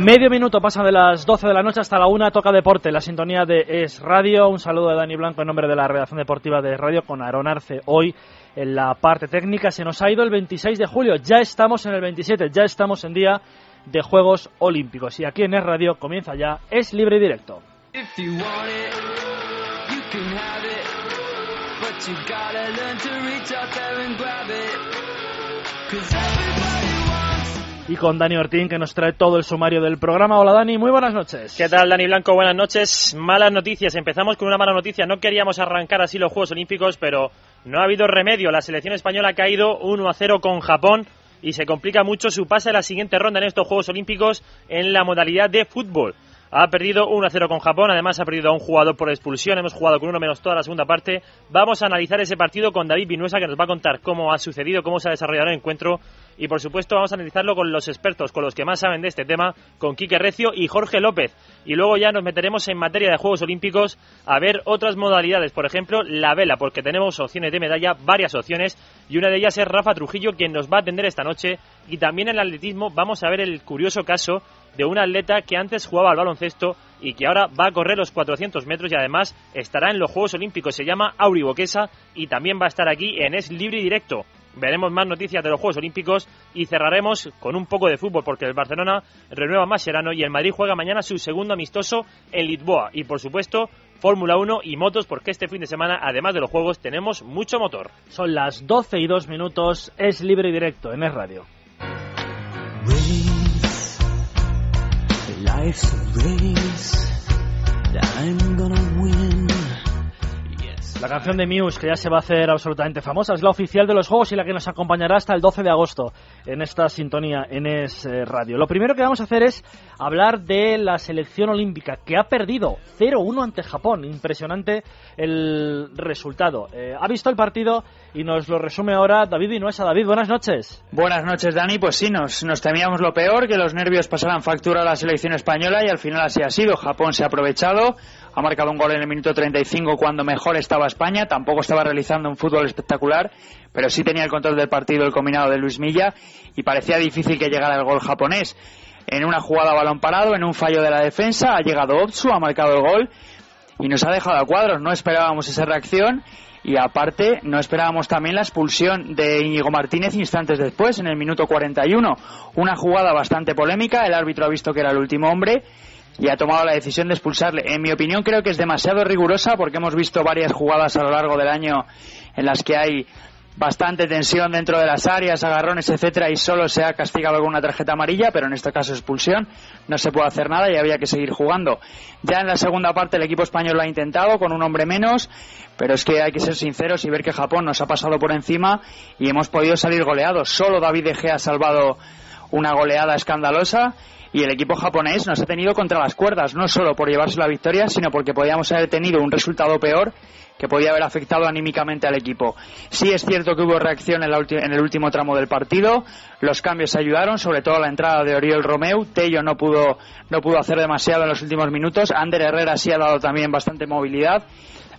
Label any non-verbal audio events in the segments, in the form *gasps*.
Medio minuto pasa de las 12 de la noche hasta la 1, toca deporte, la sintonía de Es Radio. Un saludo de Dani Blanco en nombre de la redacción deportiva de Radio con Aaron Arce. Hoy en la parte técnica se nos ha ido el 26 de julio, ya estamos en el 27, ya estamos en día de Juegos Olímpicos. Y aquí en Es Radio comienza ya Es Libre y Directo. Y con Dani Ortín que nos trae todo el sumario del programa. Hola Dani, muy buenas noches. ¿Qué tal Dani Blanco? Buenas noches. Malas noticias. Empezamos con una mala noticia. No queríamos arrancar así los Juegos Olímpicos, pero no ha habido remedio. La selección española ha caído 1 a 0 con Japón y se complica mucho su pase a la siguiente ronda en estos Juegos Olímpicos en la modalidad de fútbol. Ha perdido 1-0 con Japón, además ha perdido a un jugador por expulsión, hemos jugado con uno menos toda la segunda parte. Vamos a analizar ese partido con David Vinuesa que nos va a contar cómo ha sucedido, cómo se ha desarrollado el encuentro y por supuesto vamos a analizarlo con los expertos, con los que más saben de este tema, con Quique Recio y Jorge López. Y luego ya nos meteremos en materia de Juegos Olímpicos a ver otras modalidades, por ejemplo la vela, porque tenemos opciones de medalla, varias opciones, y una de ellas es Rafa Trujillo quien nos va a atender esta noche. Y también en el atletismo vamos a ver el curioso caso de un atleta que antes jugaba al baloncesto y que ahora va a correr los 400 metros y además estará en los Juegos Olímpicos. Se llama Auri Boquesa y también va a estar aquí en Es Libre y Directo. Veremos más noticias de los Juegos Olímpicos y cerraremos con un poco de fútbol porque el Barcelona renueva Mascherano y el Madrid juega mañana su segundo amistoso en Lisboa. Y por supuesto, Fórmula 1 y motos porque este fin de semana, además de los Juegos, tenemos mucho motor. Son las 12 y 2 minutos, es libre y directo en Es Radio. Life's a race that I'm gonna win. La canción de Muse, que ya se va a hacer absolutamente famosa, es la oficial de los Juegos y la que nos acompañará hasta el 12 de agosto en esta sintonía en Es eh, Radio. Lo primero que vamos a hacer es hablar de la selección olímpica, que ha perdido 0-1 ante Japón. Impresionante el resultado. Eh, ha visto el partido y nos lo resume ahora David Vinuesa. David, buenas noches. Buenas noches, Dani. Pues sí, nos temíamos lo peor, que los nervios pasaran factura a la selección española y al final así ha sido. Japón se ha aprovechado, ha marcado un gol en el minuto 35 cuando mejor estaba España, tampoco estaba realizando un fútbol espectacular, pero sí tenía el control del partido el combinado de Luis Milla y parecía difícil que llegara el gol japonés. En una jugada balón parado, en un fallo de la defensa, ha llegado Otsu, ha marcado el gol y nos ha dejado a cuadros. No esperábamos esa reacción y aparte no esperábamos también la expulsión de Íñigo Martínez instantes después, en el minuto 41. Una jugada bastante polémica, el árbitro ha visto que era el último hombre y ha tomado la decisión de expulsarle. En mi opinión creo que es demasiado rigurosa porque hemos visto varias jugadas a lo largo del año en las que hay bastante tensión dentro de las áreas, agarrones, etcétera, y solo se ha castigado con una tarjeta amarilla, pero en este caso expulsión, no se puede hacer nada y había que seguir jugando. Ya en la segunda parte el equipo español lo ha intentado con un hombre menos, pero es que hay que ser sinceros y ver que Japón nos ha pasado por encima y hemos podido salir goleados. Solo David De Gea ha salvado una goleada escandalosa y el equipo japonés nos ha tenido contra las cuerdas, no solo por llevarse la victoria, sino porque podíamos haber tenido un resultado peor que podía haber afectado anímicamente al equipo. Sí es cierto que hubo reacción en, en, el último tramo del partido, los cambios ayudaron, sobre todo la entrada de Oriol Romeu, Tello no pudo, no pudo hacer demasiado en los últimos minutos, Ander Herrera sí ha dado también bastante movilidad,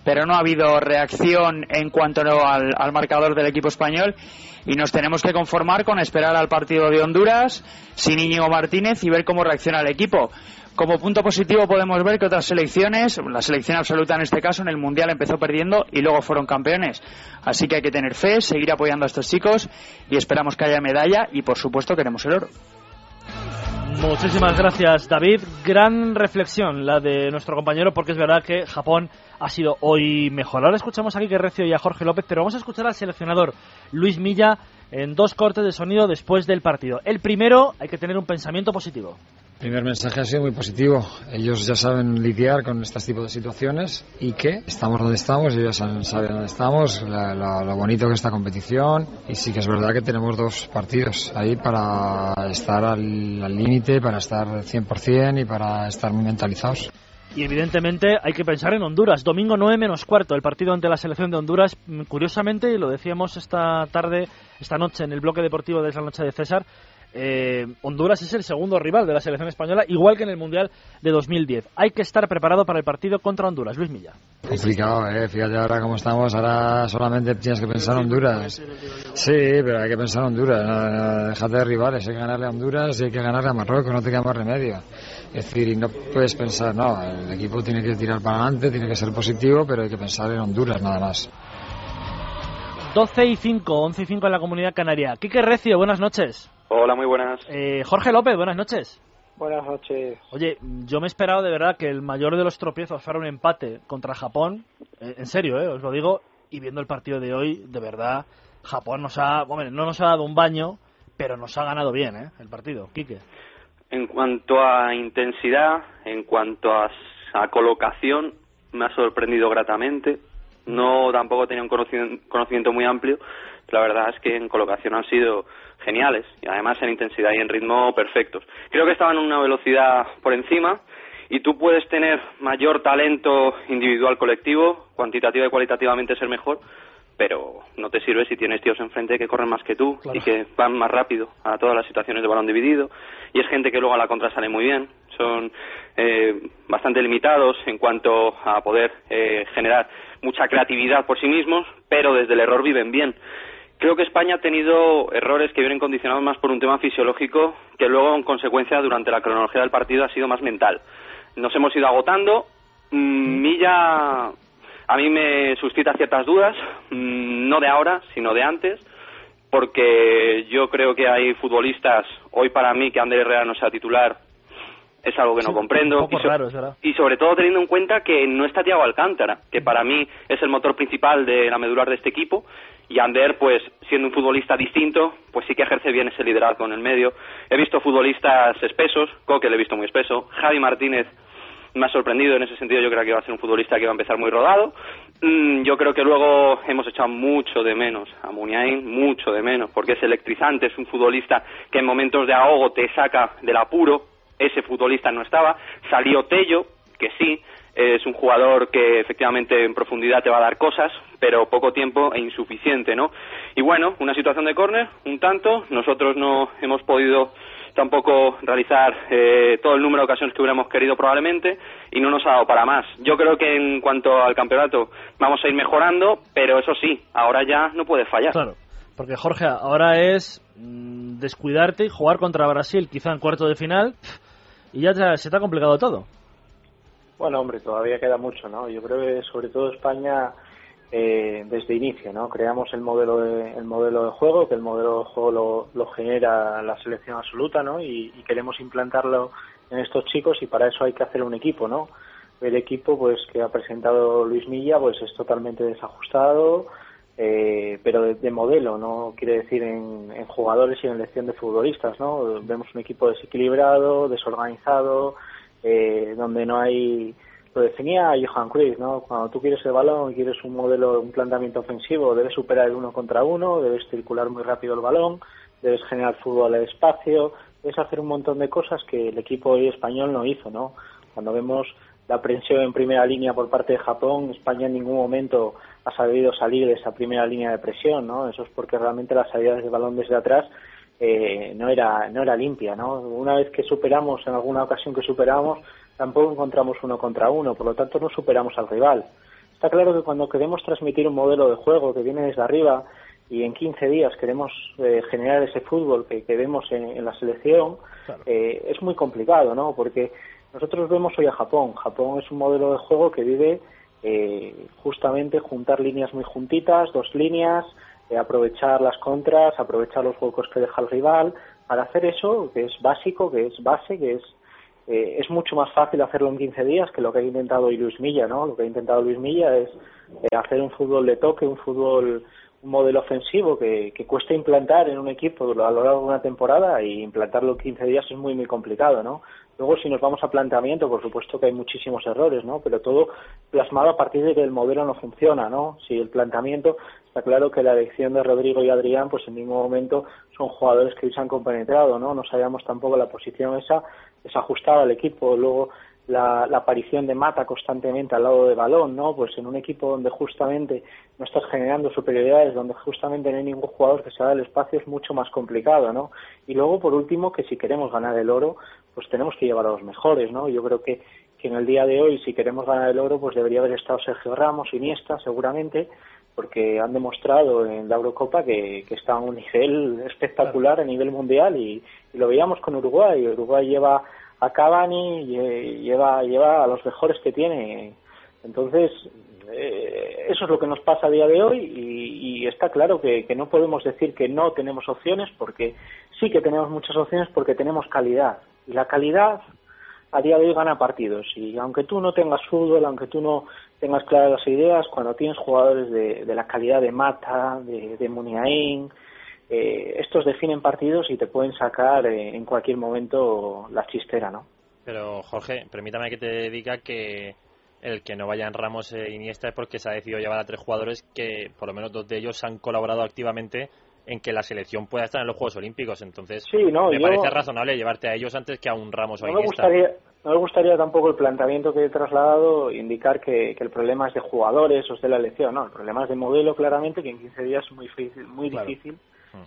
pero no ha habido reacción en cuanto al, al marcador del equipo español y nos tenemos que conformar con esperar al partido de Honduras sin Íñigo Martínez y ver cómo reacciona el equipo. Como punto positivo podemos ver que otras selecciones, la selección absoluta en este caso, en el Mundial empezó perdiendo y luego fueron campeones. Así que hay que tener fe, seguir apoyando a estos chicos y esperamos que haya medalla y por supuesto queremos el oro. Muchísimas gracias, David. Gran reflexión la de nuestro compañero, porque es verdad que Japón ha sido hoy mejor. Ahora escuchamos aquí que Recio y a Jorge López, pero vamos a escuchar al seleccionador Luis Milla en dos cortes de sonido después del partido. El primero, hay que tener un pensamiento positivo. Primer mensaje ha sido muy positivo. Ellos ya saben lidiar con este tipo de situaciones y que estamos donde estamos, ellos saben dónde estamos, lo bonito que es esta competición y sí que es verdad que tenemos dos partidos ahí para estar al límite, para estar 100% y para estar muy mentalizados. Y evidentemente hay que pensar en Honduras. Domingo 9 menos cuarto, el partido ante la selección de Honduras. Mm, curiosamente, lo decíamos esta tarde, esta noche en el bloque deportivo de la noche de César, eh, Honduras es el segundo rival de la selección española, igual que en el Mundial de 2010. Hay que estar preparado para el partido contra Honduras. Luis Milla. Complicado, eh. Fíjate ahora cómo estamos. Ahora solamente tienes que pensar en Honduras. Sí, pero hay que pensar en Honduras. déjate de rivales. Hay que ganarle a Honduras y hay que ganarle a Marruecos. No te queda más remedio. Es decir, y no puedes pensar, no, el equipo tiene que tirar para adelante, tiene que ser positivo, pero hay que pensar en Honduras nada más. 12 y 5, 11 y 5 en la comunidad canaria. Quique Recio, buenas noches. Hola, muy buenas. Eh, Jorge López, buenas noches. Buenas noches. Oye, yo me he esperado de verdad que el mayor de los tropiezos fuera un empate contra Japón. Eh, en serio, eh, os lo digo. Y viendo el partido de hoy, de verdad, Japón nos ha, no nos ha dado un baño, pero nos ha ganado bien, ¿eh? El partido. Quique. En cuanto a intensidad, en cuanto a, colocación, me ha sorprendido gratamente. No tampoco tenía un conocimiento, muy amplio. la verdad es que en colocación han sido geniales y además en intensidad y en ritmo perfectos. Creo que estaban en una velocidad por encima y tú puedes tener mayor talento individual colectivo, cuantitativa y cualitativamente ser mejor, pero no te sirve si tienes tíos enfrente que corren más que tú y que van más rápido a todas las situaciones de balón dividido. Y es gente que luego a la contra sale muy bien. Son eh, bastante limitados en cuanto a poder eh, generar mucha creatividad por sí mismos, pero desde el error viven bien. Creo que España ha tenido errores que vienen condicionados más por un tema fisiológico que luego, en consecuencia, durante la cronología del partido ha sido más mental. Nos hemos ido agotando. Mm, Milla a mí me suscita ciertas dudas, mm, no de ahora, sino de antes, porque yo creo que hay futbolistas, hoy para mí que Ander Herrera no sea titular, es algo que no comprendo. y, sobre todo teniendo en cuenta que no está Thiago Alcántara, que para mí es el motor principal de la medular de este equipo, y Ander, pues siendo un futbolista distinto, pues sí que ejerce bien ese liderazgo en el medio. He visto futbolistas espesos, Coque le he visto muy espeso, Javi Martínez me ha sorprendido en ese sentido. Yo creo que va a ser un futbolista que va a empezar muy rodado. Mm, yo creo que luego hemos echado mucho de menos a Muniain, mucho de menos, porque es electrizante, es un futbolista que en momentos de ahogo te saca del apuro. Ese futbolista no estaba. Salió Tello, que sí, es un jugador que efectivamente en profundidad te va a dar cosas, pero poco tiempo e insuficiente, ¿no? Y bueno, una situación de córner, un tanto, nosotros no hemos podido tampoco realizar eh, todo el número de ocasiones que hubiéramos querido probablemente y no nos ha dado para más. Yo creo que en cuanto al campeonato vamos a ir mejorando, pero eso sí, ahora ya no puede fallar. Claro, porque Jorge, ahora es mm, descuidarte y jugar contra Brasil, quizá en cuarto de final, y ya se te ha complicado todo. Bueno, hombre, todavía queda mucho, ¿no? Yo creo que sobre todo España eh, desde inicio, ¿no? Creamos el modelo de, el modelo de juego, que el modelo de juego lo, genera la selección absoluta, ¿no? Y, queremos implantarlo en estos chicos y para eso hay que hacer un equipo, ¿no? El equipo, pues, que ha presentado Luis Milla, pues es totalmente desajustado, eh, pero de, modelo, no quiere decir en, en, jugadores y en elección de futbolistas, ¿no? Vemos un equipo desequilibrado, desorganizado, eh, donde no hay lo definía Johan Cruyff, ¿no? Cuando tú quieres el balón y quieres un modelo, un planteamiento ofensivo, debes superar el uno contra uno, debes circular muy rápido el balón, debes generar fútbol al espacio, debes hacer un montón de cosas que el equipo español no hizo, ¿no? Cuando vemos la presión en primera línea por parte de Japón, España en ningún momento ha sabido salir de esa primera línea de presión, ¿no? Eso es porque realmente la salida del balón desde atrás eh, no era no era limpia, ¿no? Una vez que superamos, en alguna ocasión que superamos, tampoco encontramos uno contra uno, por lo tanto no superamos al rival. Está claro que cuando queremos transmitir un modelo de juego que viene desde arriba y en 15 días queremos eh, generar ese fútbol que, vemos en, la selección, eh, es muy complicado, ¿no? Porque nosotros vemos hoy a Japón. Japón es un modelo de juego que vive eh, justamente juntar líneas muy juntitas, dos líneas, aprovechar las contras, aprovechar los huecos que deja el rival. Para hacer eso, que es básico, que es base, que es eh, es mucho más fácil hacerlo en 15 días que lo que ha intentado hoy Luis Milla, ¿no? Lo que ha intentado Luis Milla es eh, hacer un fútbol de toque, un fútbol, un modelo ofensivo que, que cuesta implantar en un equipo a lo largo de una temporada y implantarlo en 15 días es muy, muy complicado, ¿no? Luego, si nos vamos a planteamiento, por supuesto que hay muchísimos errores, ¿no? Pero todo plasmado a partir de que el modelo no funciona, ¿no? Si el planteamiento, está claro que la elección de Rodrigo y Adrián, pues en ningún momento son jugadores que se han compenetrado, ¿no? No sabíamos tampoco la posición esa es ajustada al equipo. Luego la, aparición de Mata constantemente al lado de balón, ¿no? Pues en un equipo donde justamente no estás generando superioridades, donde justamente no hay ningún jugador que se haga el espacio, es mucho más complicado, ¿no? Y luego, por último, que si queremos ganar el oro, pues tenemos que llevar a los mejores, ¿no? Yo creo que, que en el día de hoy, si queremos ganar el oro, pues debería haber estado Sergio Ramos, Iniesta, seguramente, porque han demostrado en la Eurocopa que, que está a un nivel *laughs* espectacular a nivel mundial y, y lo veíamos con Uruguay. Uruguay lleva a Cavani lleva, lleva a los mejores que tiene. Entonces, eh, eso es lo que nos pasa a día de hoy y, está claro que, no podemos decir que no tenemos opciones porque sí que tenemos muchas opciones porque tenemos calidad. Y la calidad a día de hoy gana partidos. Y aunque tú no tengas fútbol, aunque tú no tengas claras las ideas, cuando tienes jugadores de, de la calidad de Mata, de, de Muniain, eh, estos definen partidos y te pueden sacar eh, en cualquier momento la chistera, ¿no? Pero Jorge, permítame que te diga que el que no vayan Ramos e Iniesta es porque se ha decidido llevar a tres jugadores que por lo menos dos de ellos han colaborado activamente en que la selección pueda estar en los Juegos Olímpicos. Entonces, me parece razonable llevarte a ellos antes que a un Ramos o no Iniesta. Me gustaría, no me gustaría tampoco el planteamiento que he trasladado indicar que, el problema es de jugadores o es de la elección. No, el problema es de modelo claramente que en 15 días es muy difícil, muy difícil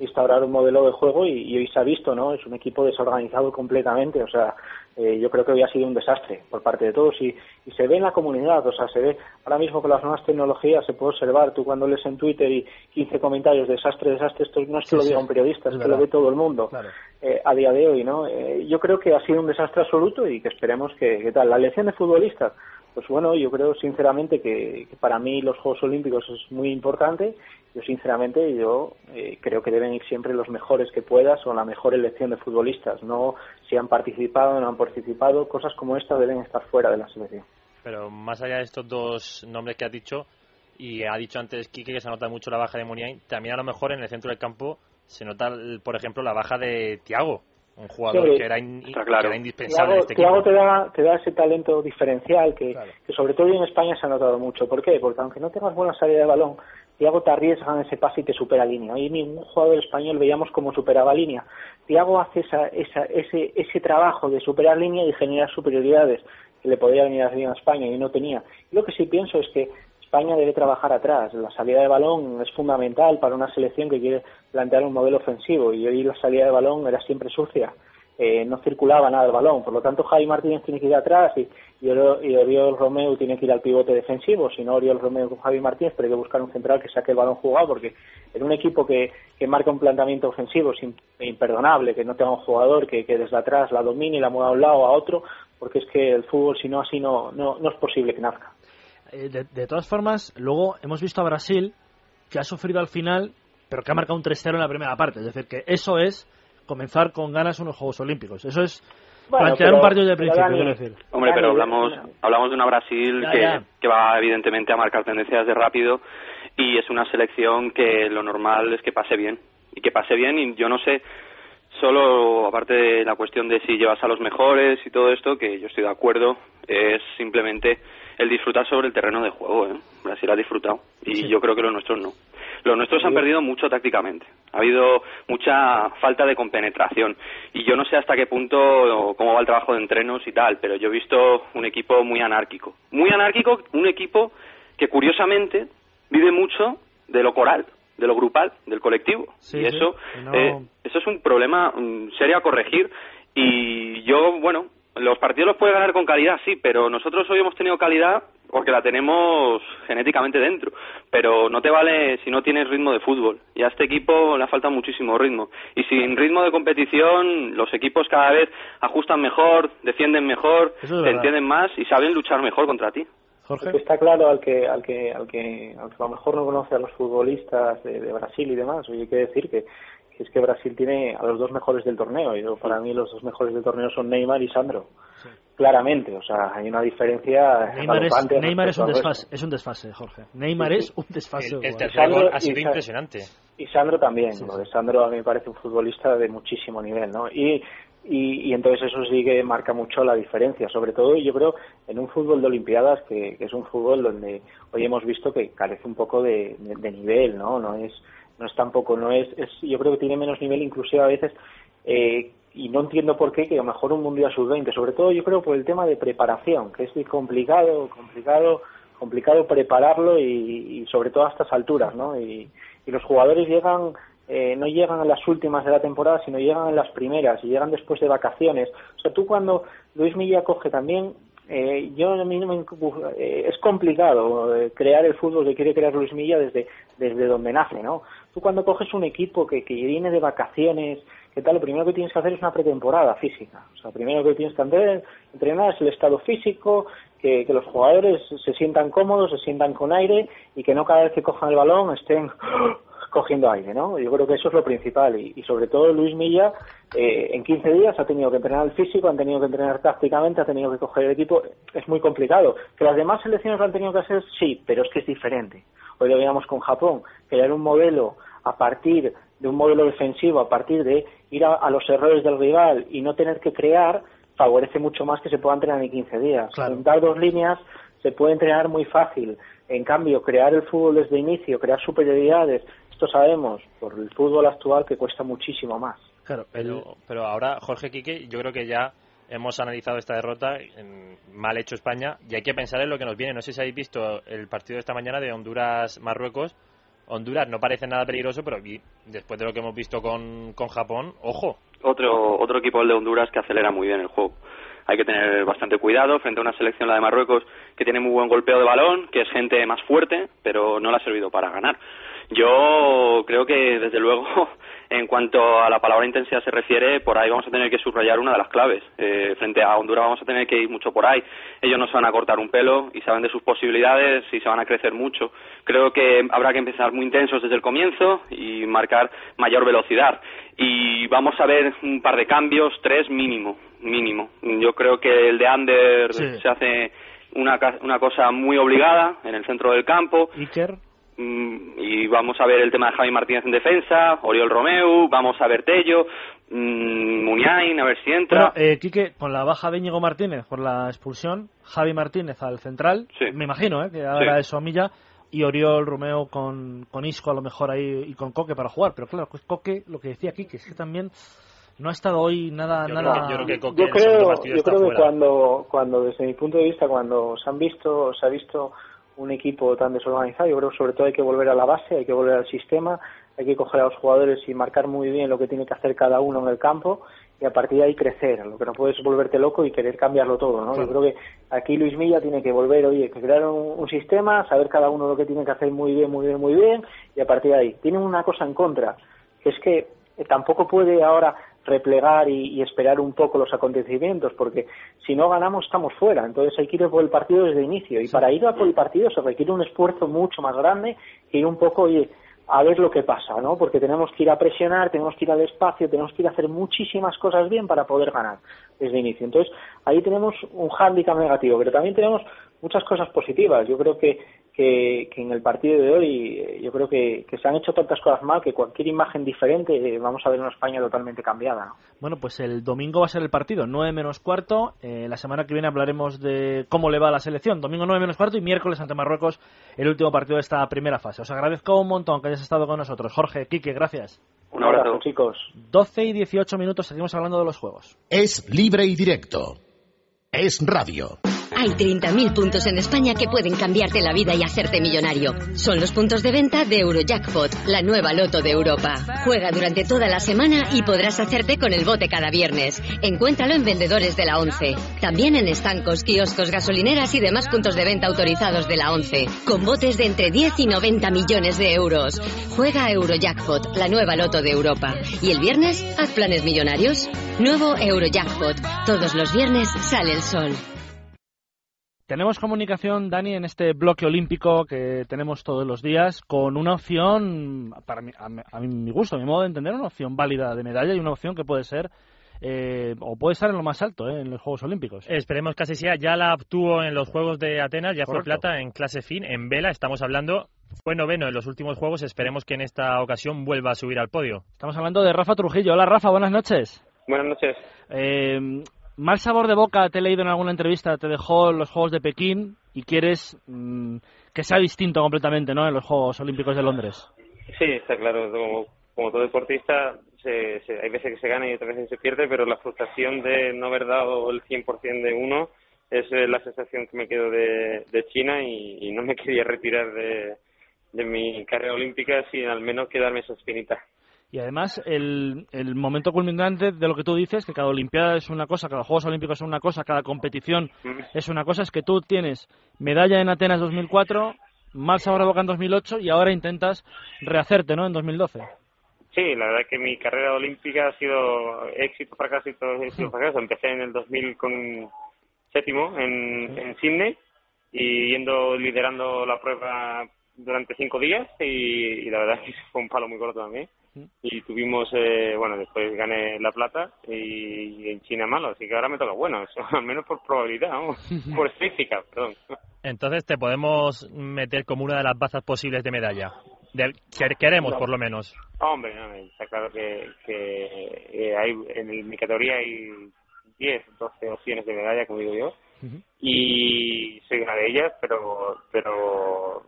instaurar un modelo de juego y, hoy se ha visto, ¿no? Es un equipo desorganizado completamente, o sea, eh, yo creo que hoy ha sido un desastre por parte de todos y, y, se ve en la comunidad, o sea, se ve ahora mismo con las nuevas tecnologías, se puede observar, tú cuando lees en Twitter y 15 comentarios, desastre, desastre, esto no es que lo diga un periodista, es, que lo ve todo el mundo eh, a día de hoy, ¿no? Eh, yo creo que ha sido un desastre absoluto y que esperemos que, que tal. La elección de futbolistas, pues bueno, yo creo sinceramente que, para mí los Juegos Olímpicos es muy importante. Yo sinceramente yo eh, creo que deben ir siempre los mejores que puedas o la mejor elección de futbolistas. No si han participado o no han participado, cosas como esta deben estar fuera de la selección. Pero más allá de estos dos nombres que has dicho, y ha dicho antes Kike que se nota mucho la baja de Muniain, también a lo mejor en el centro del campo se nota, por ejemplo, la baja de Tiago un jugador que, era indispensable en este Thiago te da, te da ese talento diferencial que, que sobre todo en España se ha notado mucho. ¿Por qué? Porque aunque no tengas buena salida de balón, Thiago te arriesga en ese pase y te supera línea. Hoy ningún jugador español veíamos cómo superaba línea. Thiago hace esa, esa, ese, ese trabajo de superar línea y generar superioridades que le podía venir a España y no tenía. lo que sí pienso es que España debe trabajar atrás. La salida de balón es fundamental para una selección que quiere plantear un modelo ofensivo y hoy la salida de balón era siempre sucia. Eh, no circulaba nada el balón. Por lo tanto, Javi Martínez tiene que ir atrás y, y, Oriol Romeo tiene que ir al pivote defensivo. Si no, Oriol Romeo con Javi Martínez, pero hay que buscar un central que saque el balón jugado porque en un equipo que, que marca un planteamiento ofensivo es imperdonable que no tenga un jugador que, que desde atrás la domine y la mueva a un lado a otro, porque es que el fútbol, si no así, no, no, no es posible que nazca. Eh, de, todas formas, luego hemos visto a Brasil que ha sufrido al final, pero que ha marcado un 3-0 en la primera parte. Es decir, que eso es comenzar con ganas unos Juegos Olímpicos. Eso es plantear un partido de principio, decir. Hombre, pero hablamos, hablamos de una Brasil que, que va evidentemente a marcar tendencias de rápido y es una selección que lo normal es que pase bien. Y que pase bien y yo no sé solo aparte de la cuestión de si llevas a los mejores y todo esto, que yo estoy de acuerdo, es simplemente el disfrutar sobre el terreno de juego. ¿eh? Brasil ha disfrutado y yo creo que los nuestros no. Los nuestros han perdido mucho tácticamente. Ha habido mucha falta de compenetración. Y yo no sé hasta qué punto, cómo va el trabajo de entrenos y tal, pero yo he visto un equipo muy anárquico. Muy anárquico, un equipo que curiosamente vive mucho de lo coral, de lo grupal, del colectivo. y eso, eh, eso es un problema mm, serio a corregir. Y yo, bueno, los partidos los puede ganar con calidad, sí, pero nosotros hoy hemos tenido calidad porque la tenemos genéticamente dentro, pero no te vale si no tienes ritmo de fútbol. Y a este equipo le falta muchísimo ritmo. Y sin ritmo de competición, los equipos cada vez ajustan mejor, defienden mejor, te entienden más y saben luchar mejor contra ti. Jorge. Está claro al que, al que, al que, a lo mejor no conoce a los futbolistas de, de Brasil y demás, oye, hay que decir que es que Brasil tiene a los dos mejores del torneo. Y para mí los dos mejores del torneo son Neymar y Sandro. Claramente, o sea, hay una diferencia. Neymar, es, Neymar es, un desfase, es un desfase, Jorge. Neymar es un desfase. El, el ha sido impresionante. Y Sandro también. lo de Sandro a mí me parece un futbolista de muchísimo nivel, ¿no? Y, y, entonces eso sí que marca mucho la diferencia, sobre todo yo creo en un fútbol de Olimpiadas que, es un fútbol donde hoy hemos visto que carece un poco de, de nivel, ¿no? No es no es tampoco, no es, es, yo creo que tiene menos nivel inclusive a veces eh, y no entiendo por qué que a lo mejor un mundial sub-20, sobre todo yo creo por el tema de preparación, que es complicado, complicado, complicado prepararlo y, sobre todo a estas alturas, ¿no? Y, los jugadores llegan, eh, no llegan a las últimas de la temporada, sino llegan en las primeras y llegan después de vacaciones. O sea, tú cuando Luis Milla coge también eh, yo a mí no me, eh, es complicado eh, crear el fútbol que quiere crear Luis Milla desde desde donde nace no tú cuando coges un equipo que, que viene de vacaciones qué tal lo primero que tienes que hacer es una pretemporada física. O sea primero que tienes que entrenar es el estado físico que, que los jugadores se sientan cómodos se sientan con aire y que no cada vez que cojan el balón estén *gasps* cogiendo aire, ¿no? Yo creo que eso es lo principal y, sobre todo Luis Milla eh, en 15 días ha tenido que entrenar el físico, han tenido que entrenar tácticamente, ha tenido que coger el equipo, es muy complicado. Que las demás selecciones lo han tenido que hacer, sí, pero es que es diferente. Hoy lo veíamos con Japón, crear un modelo a partir de un modelo defensivo, a partir de ir a, los errores del rival y no tener que crear, favorece mucho más que se pueda entrenar en 15 días. En dar dos líneas se puede entrenar muy fácil. En cambio, crear el fútbol desde inicio, crear superioridades, esto sabemos por el fútbol actual que cuesta muchísimo más. Claro, pero, pero ahora, Jorge Quique, yo creo que ya hemos analizado esta derrota, en mal hecho España, y hay que pensar en lo que nos viene. No sé si habéis visto el partido de esta mañana de Honduras-Marruecos. Honduras no parece nada peligroso, pero después de lo que hemos visto con, con Japón, ojo. Otro, otro equipo, el de Honduras, que acelera muy bien el juego hay que tener bastante cuidado frente a una selección, la de Marruecos, que tiene muy buen golpeo de balón, que es gente más fuerte, pero no le ha servido para ganar. Yo creo que, desde luego, *laughs* en cuanto a la palabra intensidad se refiere, por ahí vamos a tener que subrayar una de las claves. Eh, frente a Honduras vamos a tener que ir mucho por ahí. Ellos no se van a cortar un pelo y saben de sus posibilidades y se van a crecer mucho. Creo que habrá que empezar muy intensos desde el comienzo y marcar mayor velocidad. Y vamos a ver un par de cambios, tres mínimo, mínimo. Yo creo que el de Ander se hace una, una cosa muy obligada en el centro del campo. Iker. Mm, y vamos a ver el tema de Javi Martínez en defensa, Oriol Romeu, vamos a ver Tello, mmm, Muniain, a ver si entra. Bueno, eh, Quique, con la baja de Íñigo Martínez por la expulsión, Javi Martínez al central, me imagino eh, que haga eso a Milla, y Oriol Romeu con, con Isco a lo mejor ahí y con Coque para jugar, pero claro, pues Coque, lo que decía Quique, es que también no ha estado hoy nada yo nada creo, yo creo que, Coque yo creo, yo creo que cuando cuando desde mi punto de vista cuando se han visto se ha visto un equipo tan desorganizado. Yo creo que sobre todo hay que volver a la base, hay que volver al sistema, hay que coger a los jugadores y marcar muy bien lo que tiene que hacer cada uno en el campo y a partir de ahí crecer. Lo que no puedes es volverte loco y querer cambiarlo todo, ¿no? Yo creo que aquí Luis Milla tiene que volver, oye, que crear un, sistema, saber cada uno lo que tiene que hacer muy bien, muy bien, muy bien y a partir de ahí. Tiene una cosa en contra, que es que tampoco puede ahora replegar y, esperar un poco los acontecimientos, porque si no ganamos estamos fuera. Entonces hay que ir por el partido desde el inicio. Y para ir a por el partido se requiere un esfuerzo mucho más grande que ir un poco, oye, a ver lo que pasa, ¿no? Porque tenemos que ir a presionar, tenemos que ir al espacio, tenemos que ir a hacer muchísimas cosas bien para poder ganar desde el inicio. Entonces, ahí tenemos un hándicap negativo, pero también tenemos muchas cosas positivas. Yo creo que que, en el partido de hoy eh, yo creo que, se han hecho tantas cosas mal que cualquier imagen diferente eh, vamos a ver una España totalmente cambiada. Bueno, pues el domingo va a ser el partido, 9 menos cuarto. Eh, la semana que viene hablaremos de cómo le va a la selección. Domingo 9 menos cuarto y miércoles ante Marruecos el último partido de esta primera fase. Os agradezco un montón que hayas estado con nosotros. Jorge, Quique, gracias. Un abrazo, chicos. 12 y 18 minutos, seguimos hablando de los juegos. Es libre y directo. Es radio. Hay 30.000 puntos en España que pueden cambiarte la vida y hacerte millonario. Son los puntos de venta de Eurojackpot, la nueva loto de Europa. Juega durante toda la semana y podrás hacerte con el bote cada viernes. Encuéntralo en vendedores de la 11. También en estancos, kioscos, gasolineras y demás puntos de venta autorizados de la 11. Con botes de entre 10 y 90 millones de euros. Juega Eurojackpot, la nueva loto de Europa. Y el viernes, haz planes millonarios. Nuevo Eurojackpot. Todos los viernes sale el sol. Tenemos comunicación, Dani, en este bloque olímpico que tenemos todos los días, con una opción, para mí, a, mi gusto, a mi modo de entender, una opción válida de medalla y una opción que puede ser eh, o puede estar en lo más alto eh, en los Juegos Olímpicos. Esperemos que así sea. Ya la obtuvo en los Juegos de Atenas, ya fue plata en clase fin, en vela. Estamos hablando, fue noveno en los últimos Juegos. Esperemos que en esta ocasión vuelva a subir al podio. Estamos hablando de Rafa Trujillo. Hola Rafa, buenas noches. Buenas noches. Eh, mal sabor de boca, te he leído en alguna entrevista, te dejó los Juegos de Pekín y quieres mm, que sea distinto completamente ¿no? en los Juegos Olímpicos de Londres. Sí, está claro. Como, todo deportista se, se, hay veces que se gana y otras veces se pierde, pero la frustración de no haber dado el 100% de uno es eh, la sensación que me quedo de, China y, y, no me *laughs* quería retirar de, de mi carrera olímpica sin al menos quedarme esa espinita. Y además, el, el momento culminante de lo que tú dices, que cada Olimpiada es una cosa, cada Juegos Olímpicos es una cosa, cada competición Mm. es una cosa, es que tú tienes medalla en Atenas 2004, mal sabor boca en 2008 y ahora intentas rehacerte, ¿no? En 2012. Sí, la verdad es que mi carrera olímpica ha sido éxito, fracaso y todo éxito, fracaso. Empecé en el 2000 con séptimo en, en Sydney y yendo liderando la prueba durante cinco días y, y la verdad *laughs* es que fue un palo muy corto también. Y tuvimos, eh, bueno, después gané la plata y, y en China malo, así que ahora me toca bueno, *laughs* eso, al menos por probabilidad, *laughs* por estadística, perdón. Entonces te podemos meter como una de las bazas posibles de medalla. Que queremos, por lo menos. Hombre, no, está claro que, que eh, hay, en mi categoría hay 10, 12 opciones de medalla, como digo yo, y soy una de ellas, pero pero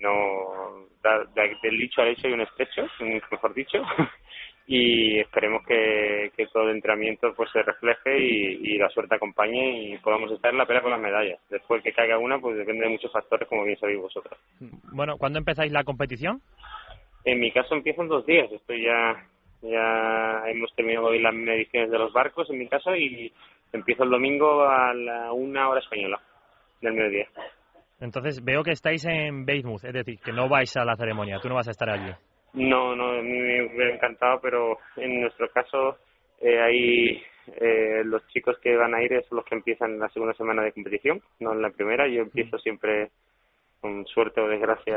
no da- da- del dicho al hecho hay un estrecho, mejor dicho, *laughs* y esperemos que, que todo el entrenamiento pues se refleje y, y la suerte acompañe y podamos estar en la pelea con las medallas. Después que caiga una, pues depende de muchos factores, como bien sabéis vosotros. Bueno, ¿cuándo empezáis la competición? En mi caso empiezo en dos días. Estoy ya, ya hemos terminado hoy las mediciones de los barcos en mi caso y empiezo el domingo a la una hora española del mediodía. Entonces veo que estáis en Weymouth, es decir, que no vais a la ceremonia, tú no vas a estar allí. No, no, me hubiera encantado, pero en nuestro caso eh, hay eh, los chicos que van a ir son los que empiezan en la segunda semana de competición, no en la primera. Yo empiezo siempre con suerte o desgracia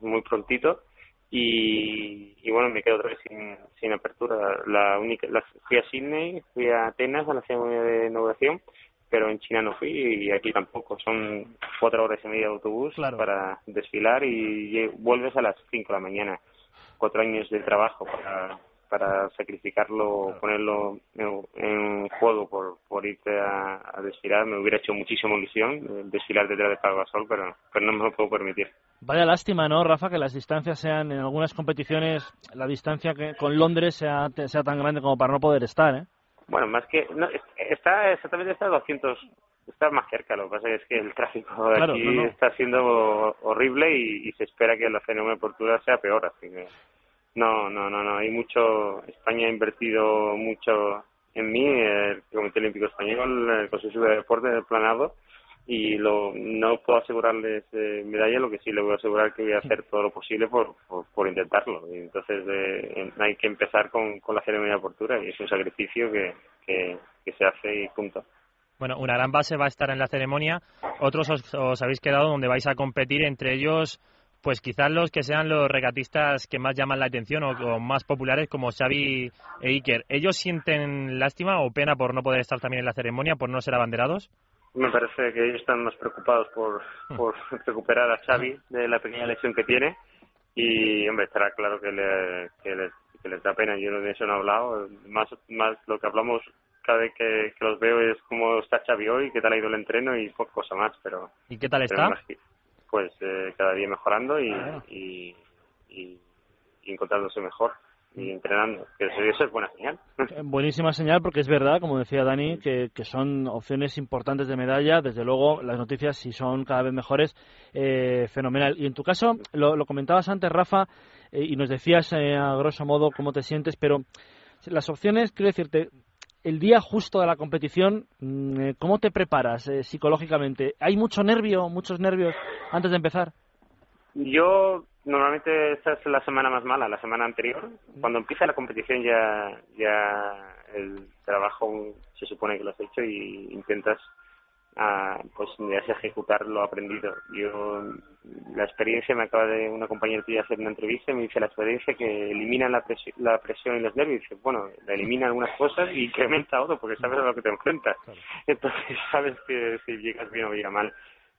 muy prontito y, y bueno, me quedo otra vez sin, sin apertura. La única, la- fui a Sydney, fui a Atenas a la ceremonia de inauguración, pero en China no fui y aquí tampoco. Son cuatro horas y media de autobús para desfilar y vuelves a las cinco de la mañana. Cuatro años de trabajo para, para sacrificarlo, ponerlo en, en juego por, por irte a, a desfilar. Me hubiera hecho muchísima ilusión eh, desfilar detrás de Pau Gasol, pero, pero no me lo puedo permitir. Vaya lástima, ¿no, Rafa? Que las distancias sean, en algunas competiciones, la distancia que con Londres sea, sea tan grande como para no poder estar, ¿eh? Bueno, más que. No, es- está exactamente está a 200. Está más cerca, lo que pasa es que el tráfico de Claro, aquí no, no. está siendo horrible y, y se espera que la de apertura sea peor, así que. No, no, no, no. Hay mucho. España ha invertido mucho en mí, el Comité Olímpico Español, el Consejo de Deporte, el Planado, y lo, no puedo asegurarles medalla, lo que sí le voy a asegurar que voy a hacer todo lo posible por, por, intentarlo. Y entonces eh, hay que empezar con, con la ceremonia de apertura y es un sacrificio que, que, que se hace y punto. Bueno, una gran base va a estar en la ceremonia, otros os, os habéis quedado donde vais a competir, entre ellos, pues quizás los que sean los regatistas que más llaman la atención o, o más populares como Xavi e Iker. ¿Ellos sienten lástima o pena por no poder estar también en la ceremonia, por no ser abanderados? Me parece que ellos están más preocupados por, por *laughs* recuperar a Xavi de la pequeña lesión que tiene y, hombre, estará claro que, le, que, les, que les da pena. Yo de eso no he hablado. Más, más lo que hablamos cada vez que, que los veo es cómo está Xavi hoy, qué tal ha ido el entreno y poca cosa más. Pero, ¿Y qué tal está? Pues eh, cada día mejorando y, Ah. y, y, y encontrándose mejor y entrenando. Que eso, es buena señal. Eh, Buenísima señal porque es verdad, como decía Dani, que, que son opciones importantes de medalla. Desde luego, las noticias, si son cada vez mejores, eh, fenomenal. Y en tu caso, lo, lo comentabas antes, Rafa, eh, y nos decías eh, a grosso modo cómo te sientes, pero las opciones, quiero decirte, el día justo de la competición, mm, eh, ¿cómo te preparas eh, psicológicamente? ¿Hay mucho nervio, muchos nervios antes de empezar? Yo normalmente esta es la semana más mala, la semana anterior. Cuando empieza la competición ya ya el trabajo se supone que lo has hecho y intentas ah, pues ya sea ejecutar lo aprendido. Yo la experiencia me acaba de una compañera tuya hacer una entrevista y me dice la experiencia que elimina la, presi- la presión y los nervios. Dice, bueno, la elimina algunas cosas y incrementa otro porque sabes a lo que te enfrentas. *laughs* Entonces sabes que si llegas bien o llega mal.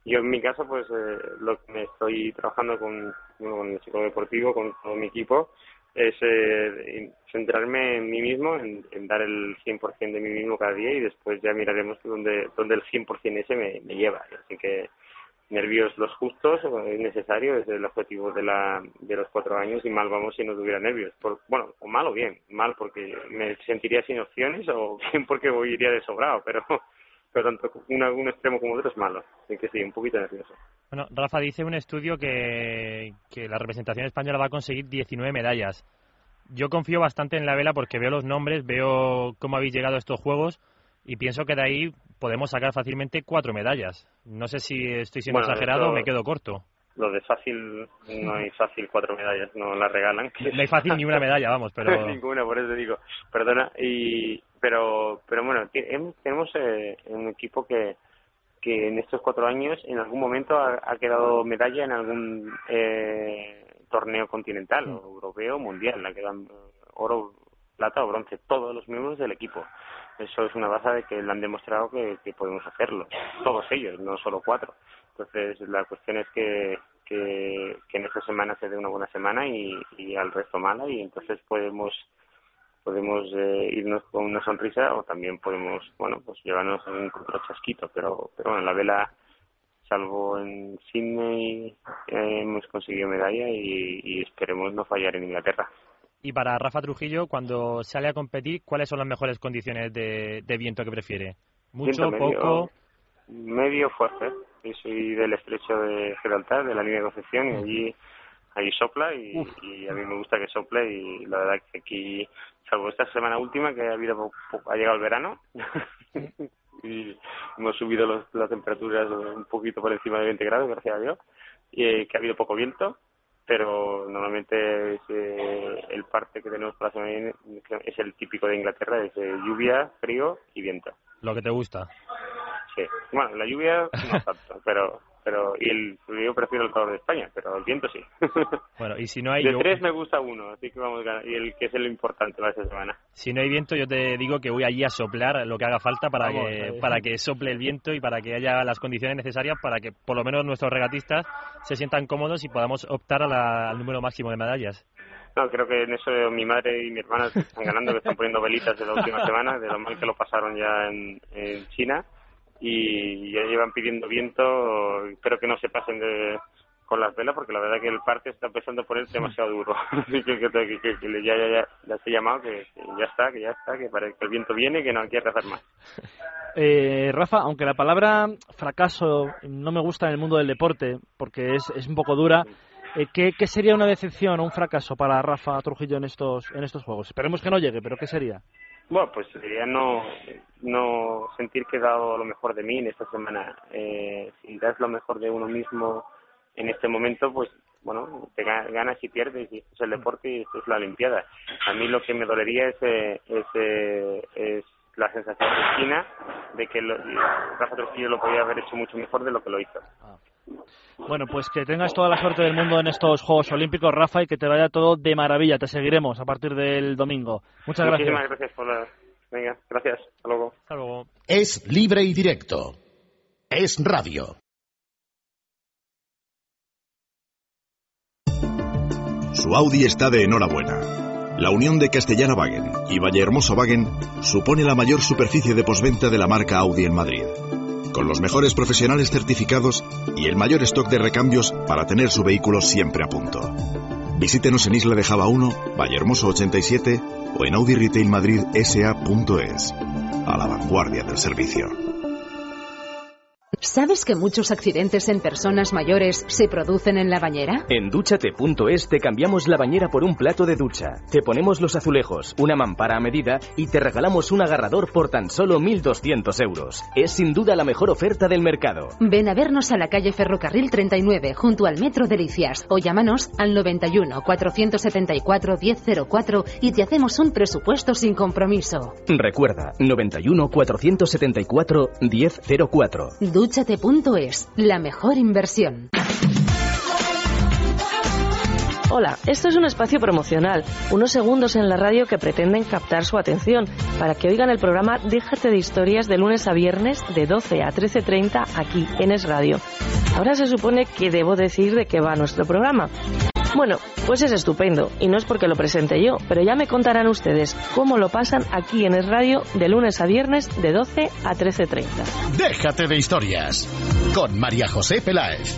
Yo en mi caso, pues eh, lo que me estoy trabajando con, con el psicólogo deportivo, con todo mi equipo, es eh, en- centrarme en mí mismo, en, dar el 100% de mí mismo cada día y después ya miraremos dónde, dónde el 100% ese me, me lleva. Así que nervios los justos, es necesario, es el objetivo de, la, de los cuatro años y mal vamos si no tuviera nervios. Por, bueno, o mal o bien, mal porque me sentiría sin opciones o *laughs* bien porque voy, iría de sobrado, pero, pero tanto un, un extremo como otro es malo, así que sí, un poquito nervioso. Bueno, Rafa dice un estudio que, que la representación española va a conseguir 19 medallas. Yo confío bastante en la vela porque veo los nombres, veo cómo habéis llegado a estos juegos y pienso que de ahí podemos sacar fácilmente cuatro medallas. No sé si estoy siendo exagerado o me quedo corto. Lo de fácil, no hay fácil cuatro medallas, no las regalan. No hay fácil ni una medalla, vamos, pero... *laughs* Ninguna, por eso digo, perdona. y Pero pero bueno, tenemos eh, un equipo que, que en estos cuatro años en algún momento ha, quedado medalla en algún eh, torneo continental, o europeo, mundial, ha quedado oro, plata o bronce, todos los miembros del equipo eso es una base de que le han demostrado que, podemos hacerlo, todos ellos, no solo cuatro. Entonces, la cuestión es que, que, en esta semana se dé una buena semana y, y al resto mala, y entonces podemos podemos eh, irnos con una sonrisa o también podemos, bueno, pues llevarnos un otro chasquito, pero, pero bueno, la vela, salvo en Sydney, eh, hemos conseguido medalla y, y esperemos no fallar en Inglaterra. Y para Rafa Trujillo, cuando sale a competir, ¿cuáles son las mejores condiciones de, viento que prefiere? ¿Mucho, poco? Medio fuerte. Yo soy del estrecho de Gibraltar, de la línea de Concepción, y allí, allí sopla y, a mí me gusta que sople y la verdad que aquí, salvo esta semana última que ha, habido, ha llegado el verano, *laughs* y hemos subido las temperaturas un poquito por encima de 20 grados, gracias a Dios, y eh, que ha habido poco viento pero normalmente eh, el parte que tenemos para la semana es el típico de Inglaterra, es lluvia, frío y viento. Lo que te gusta. Sí, bueno, la lluvia no tanto, pero pero y el yo prefiero el calor de España, pero el viento sí. *laughs* Bueno, y si no hay de tres me gusta uno, así que vamos a ganar, y el que es el importante para esta semana. Si no hay viento, yo te digo que voy allí a soplar lo que haga falta para que para que sople el viento y para que haya las condiciones necesarias para que por lo menos nuestros regatistas se sientan cómodos y podamos optar al número máximo de medallas. No, creo que en eso mi madre y mi hermana están ganando, que están poniendo velitas de la última *laughs* semana, de lo mal que lo pasaron ya en, en China y ya llevan pidiendo viento, espero que no se pasen de, con las velas porque la verdad que el parte está empezando a poner demasiado duro. *laughs* que, que, que, ya, ya, ya, ya se ha llamado, que, ya está, que ya está, que, para, que el viento viene que no hay que rezar más. *laughs* Eh, Rafa, aunque la palabra fracaso no me gusta en el mundo del deporte porque es, es un poco dura, eh, ¿qué, ¿qué, sería una decepción o un fracaso para Rafa Trujillo en estos, en estos juegos? Esperemos que no llegue, pero ¿qué sería? Bueno, pues sería no, no sentir que he dado lo mejor de mí en esta semana. Eh, si das lo mejor de uno mismo en este momento, pues bueno, te ganas y pierdes y esto es el deporte y esto es la Olimpiada. A mí lo que me dolería es, eh, es, eh, es la sensación de esquina de que lo, Rafa Trujillo lo podía haber hecho mucho mejor de lo que lo hizo. Ah. Bueno, pues que tengas toda la suerte del mundo en estos Juegos Olímpicos, Rafa, y que te vaya todo de maravilla. Te seguiremos a partir del domingo. Muchas gracias. Muchísimas gracias por la... Venga, gracias. Hasta luego. Hasta luego. Es libre y directo. Es radio. Su Audi está de enhorabuena. La unión de Castellana Wagen y Vallehermoso Wagen supone la mayor superficie de posventa de la marca Audi en Madrid con los mejores profesionales certificados y el mayor stock de recambios para tener su vehículo siempre a punto. Visítenos en Isla de Java 1, Vallehermoso 87 o en Audi Retail Madrid SA.es. A la vanguardia del servicio. ¿Sabes que muchos accidentes en personas mayores se producen en la bañera? En duchate.es te cambiamos la bañera por un plato de ducha. Te ponemos los azulejos, una mampara a medida y te regalamos un agarrador por tan solo 1.200 euros. Es sin duda la mejor oferta del mercado. Ven a vernos a la calle Ferrocarril 39 junto al Metro Delicias o llámanos al 91 474 1004 y te hacemos un presupuesto sin compromiso. Recuerda, 91 474 1004. Dúchate.es, la mejor inversión. Hola, esto es un espacio promocional, unos segundos en la radio que pretenden captar su atención para que oigan el programa Déjate de historias de lunes a viernes de 12 a 13.30 aquí en Es Radio. Ahora se supone que debo decir de qué va nuestro programa. Bueno, pues es estupendo, y no es porque lo presente yo, pero ya me contarán ustedes cómo lo pasan aquí en Es Radio de lunes a viernes de 12 a 13.30. Déjate de historias con María José Peláez.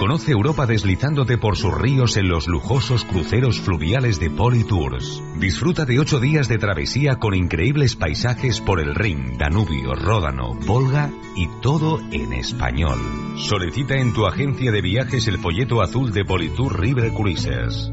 Conoce Europa deslizándote por sus ríos en los lujosos cruceros fluviales de Politours. Disfruta de ocho días de travesía con increíbles paisajes por el Rin, Danubio, Ródano, Volga y todo en español. Solicita en tu agencia de viajes el folleto azul de Politour River Cruises.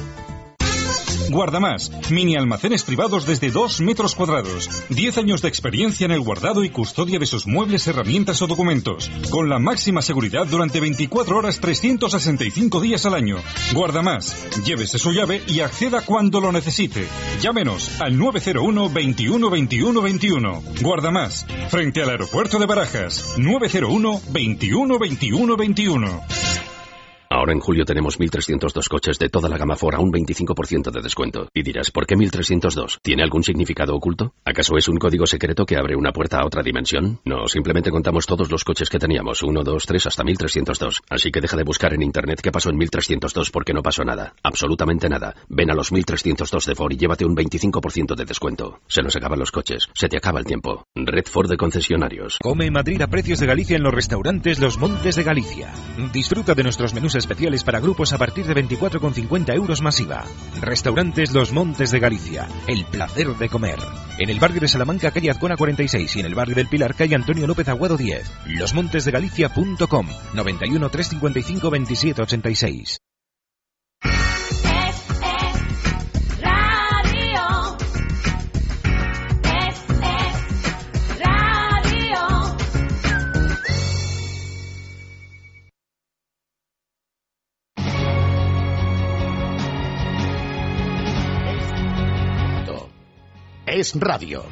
Guardamás, mini almacenes privados desde 2 metros cuadrados. 10 años de experiencia en el guardado y custodia de sus muebles, herramientas o documentos. Con la máxima seguridad durante 24 horas 365 días al año. Guardamás, llévese su llave y acceda cuando lo necesite. Llámenos al 901 21 21 21. Guardamás, frente al aeropuerto de Barajas. 901 21 21 21. Ahora en julio tenemos 1.302 coches de toda la gama Ford a un 25% de descuento. Y dirás, ¿por qué 1.302? ¿Tiene algún significado oculto? ¿Acaso es un código secreto que abre una puerta a otra dimensión? No, simplemente contamos todos los coches que teníamos, 1, 2, 3 hasta 1.302. Así que deja de buscar en Internet qué pasó en 1.302 porque no pasó nada. Absolutamente nada. Ven a los 1.302 de Ford y llévate un 25% de descuento. Se nos acaban los coches. Se te acaba el tiempo. Red Ford de concesionarios. Come en Madrid a precios de Galicia en los restaurantes Los Montes de Galicia. Disfruta de nuestros menús especiales para grupos a partir de 24,50 euros masiva. Restaurantes Los Montes de Galicia. El placer de comer. En el barrio de Salamanca, calle Azcona 46 y en el barrio del Pilar, calle Antonio López Aguado 10. Losmontesdegalicia.com 91 355 2786. Es radio.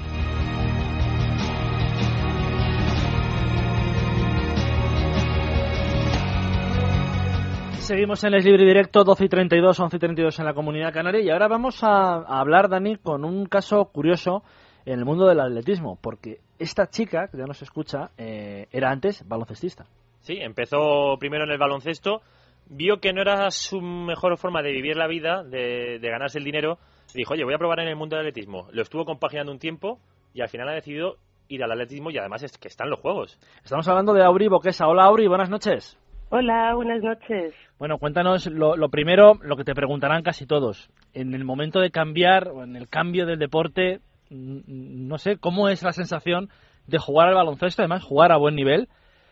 Seguimos en el libre directo 12 y 32, 11 y 32 en la comunidad canaria y ahora vamos a, a hablar, Dani, con un caso curioso en el mundo del atletismo, porque esta chica, que ya nos escucha, eh, era antes baloncestista. Sí, empezó primero en el baloncesto, vio que no era su mejor forma de vivir la vida, de, de ganarse el dinero, dijo, oye, voy a probar en el mundo del atletismo. Lo estuvo compaginando un tiempo y al final ha decidido ir al atletismo y además es que están los juegos. Estamos hablando de Auri Boquesa. Hola Auri, buenas noches. Hola, buenas noches. Bueno, cuéntanos lo, lo primero, lo que te preguntarán casi todos. En el momento de cambiar, o en el cambio del deporte, mm, no sé, ¿cómo es la sensación de jugar al baloncesto, además jugar a buen nivel,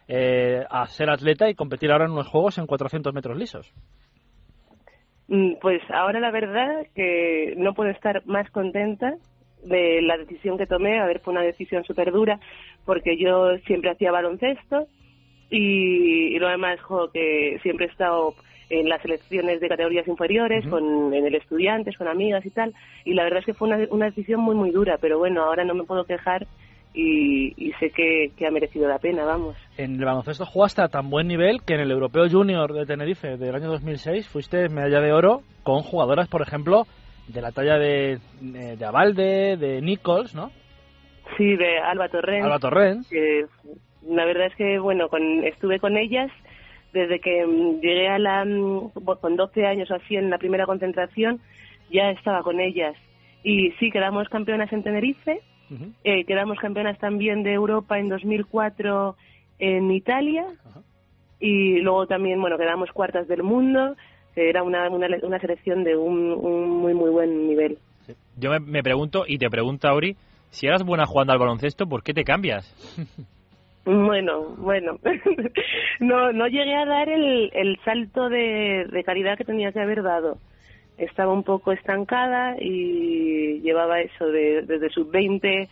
eh, a ser atleta y competir ahora en unos juegos en 400 metros lisos? Mm, Pues ahora la verdad que no puedo estar más contenta de la decisión que tomé. A ver, fue una decisión súper dura porque yo siempre hacía baloncesto y, y lo demás, jo, que siempre he estado en las selecciones de categorías inferiores, con, en el estudiantes, con amigas y tal. Y la verdad es que fue una, una decisión muy, muy dura, pero bueno, ahora no me puedo quejar y, y sé que, que ha merecido la pena, vamos. En el baloncesto jugaste a tan buen nivel que en el Europeo Junior de Tenerife del año 2006 fuiste medalla de oro con jugadoras, por ejemplo, de la talla de, eh, de Avalde, de Nichols, ¿no? Sí, de Alba Torrens. Alba Torrens. la verdad es que, bueno, con, estuve con ellas desde que mm, llegué a la, mm, con 12 años o así en la primera concentración, ya estaba con ellas. Y sí, quedamos campeonas en Tenerife, eh, quedamos campeonas también de Europa en 2004 en Italia y luego también, bueno, quedamos cuartas del mundo. que Era una, una, una selección de un, un muy, muy buen nivel. Yo me, me pregunto, y te pregunto, Auri, si eras buena jugando al baloncesto, ¿por qué te cambias? *laughs* Bueno, bueno. *laughs* no, no llegué a dar el, el salto de, de calidad que tenía que haber dado. Estaba un poco estancada y llevaba eso de, desde sub-20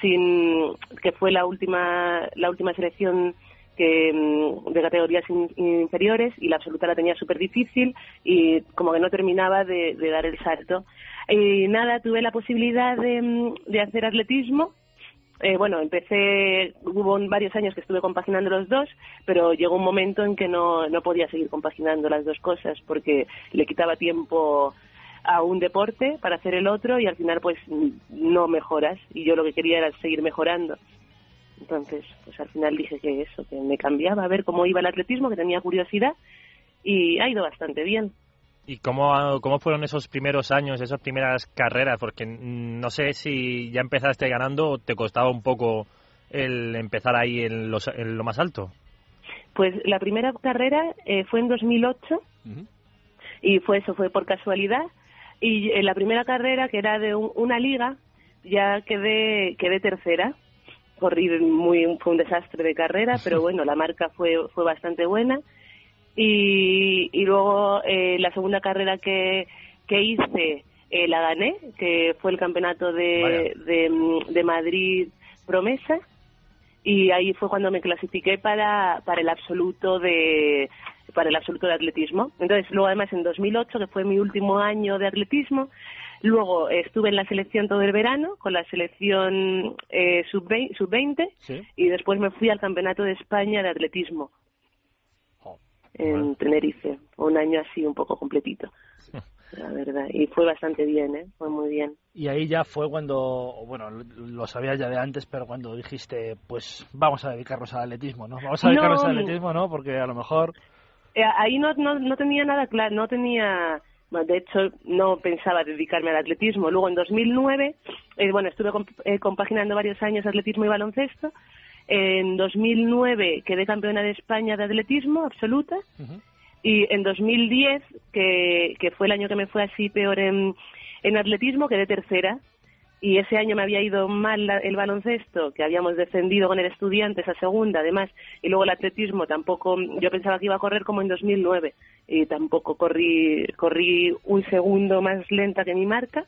sin que fue la última la última selección que mm, de categorías in- inferiores y la absoluta la tenía súper difícil y como que no terminaba de, dar el salto. Y nada, tuve la posibilidad de, mm, de hacer atletismo eh, bueno, empecé, hubo varios años que estuve compaginando los dos, pero llegó un momento en que no, no podía seguir compaginando las dos cosas porque le quitaba tiempo a un deporte para hacer el otro y al final pues no mejoras y yo lo que quería era seguir mejorando. Entonces, pues al final dije que eso, que me cambiaba a ver cómo iba el atletismo, que tenía curiosidad y ha ido bastante bien. ¿Y cómo, cómo fueron esos primeros años, esas primeras carreras? Porque mm, no sé si ya empezaste ganando o te costaba un poco el empezar ahí en, los- en lo más alto. Pues la primera carrera eh, fue en 2008 y fue eso, fue por casualidad. Y en la primera carrera, que era de un- una liga, ya quedé, quedé tercera. Corrí muy, fue un desastre de carrera, *laughs* pero bueno, la marca fue, fue bastante buena. Y, y luego eh, la segunda carrera que, que hice eh, la gané, que fue el campeonato de, de, de Madrid Promesa. Y ahí fue cuando me clasifiqué para, para el absoluto de para el absoluto de atletismo. Entonces, luego además en 2008, que fue mi último año de atletismo, luego estuve en la selección todo el verano con la selección eh, sub-20 sub-20, y después me fui al Campeonato de España de atletismo en Tenerife. Un año así un poco completito, *laughs* la verdad. Y fue bastante bien, ¿eh? Fue muy bien. Y ahí ya fue cuando, bueno, lo- sabías ya de antes, pero cuando dijiste, pues vamos a dedicarnos al atletismo, ¿no? Vamos a dedicarnos No. al atletismo, ¿no? Porque a lo mejor... Eh, ahí no, no, no tenía nada claro, no tenía, de hecho no pensaba dedicarme al atletismo. Luego en 2009, eh, bueno, estuve comp- eh, compaginando varios años atletismo y baloncesto. En 2009 quedé campeona de España de atletismo absoluta y en 2010, que, que fue el año que me fue así peor en, en atletismo, quedé tercera. Y ese año me había ido mal la- el baloncesto, que habíamos defendido con el estudiante esa segunda, además, y luego el atletismo tampoco, yo pensaba que iba a correr como en 2009, y tampoco corrí, corrí un segundo más lenta que mi marca.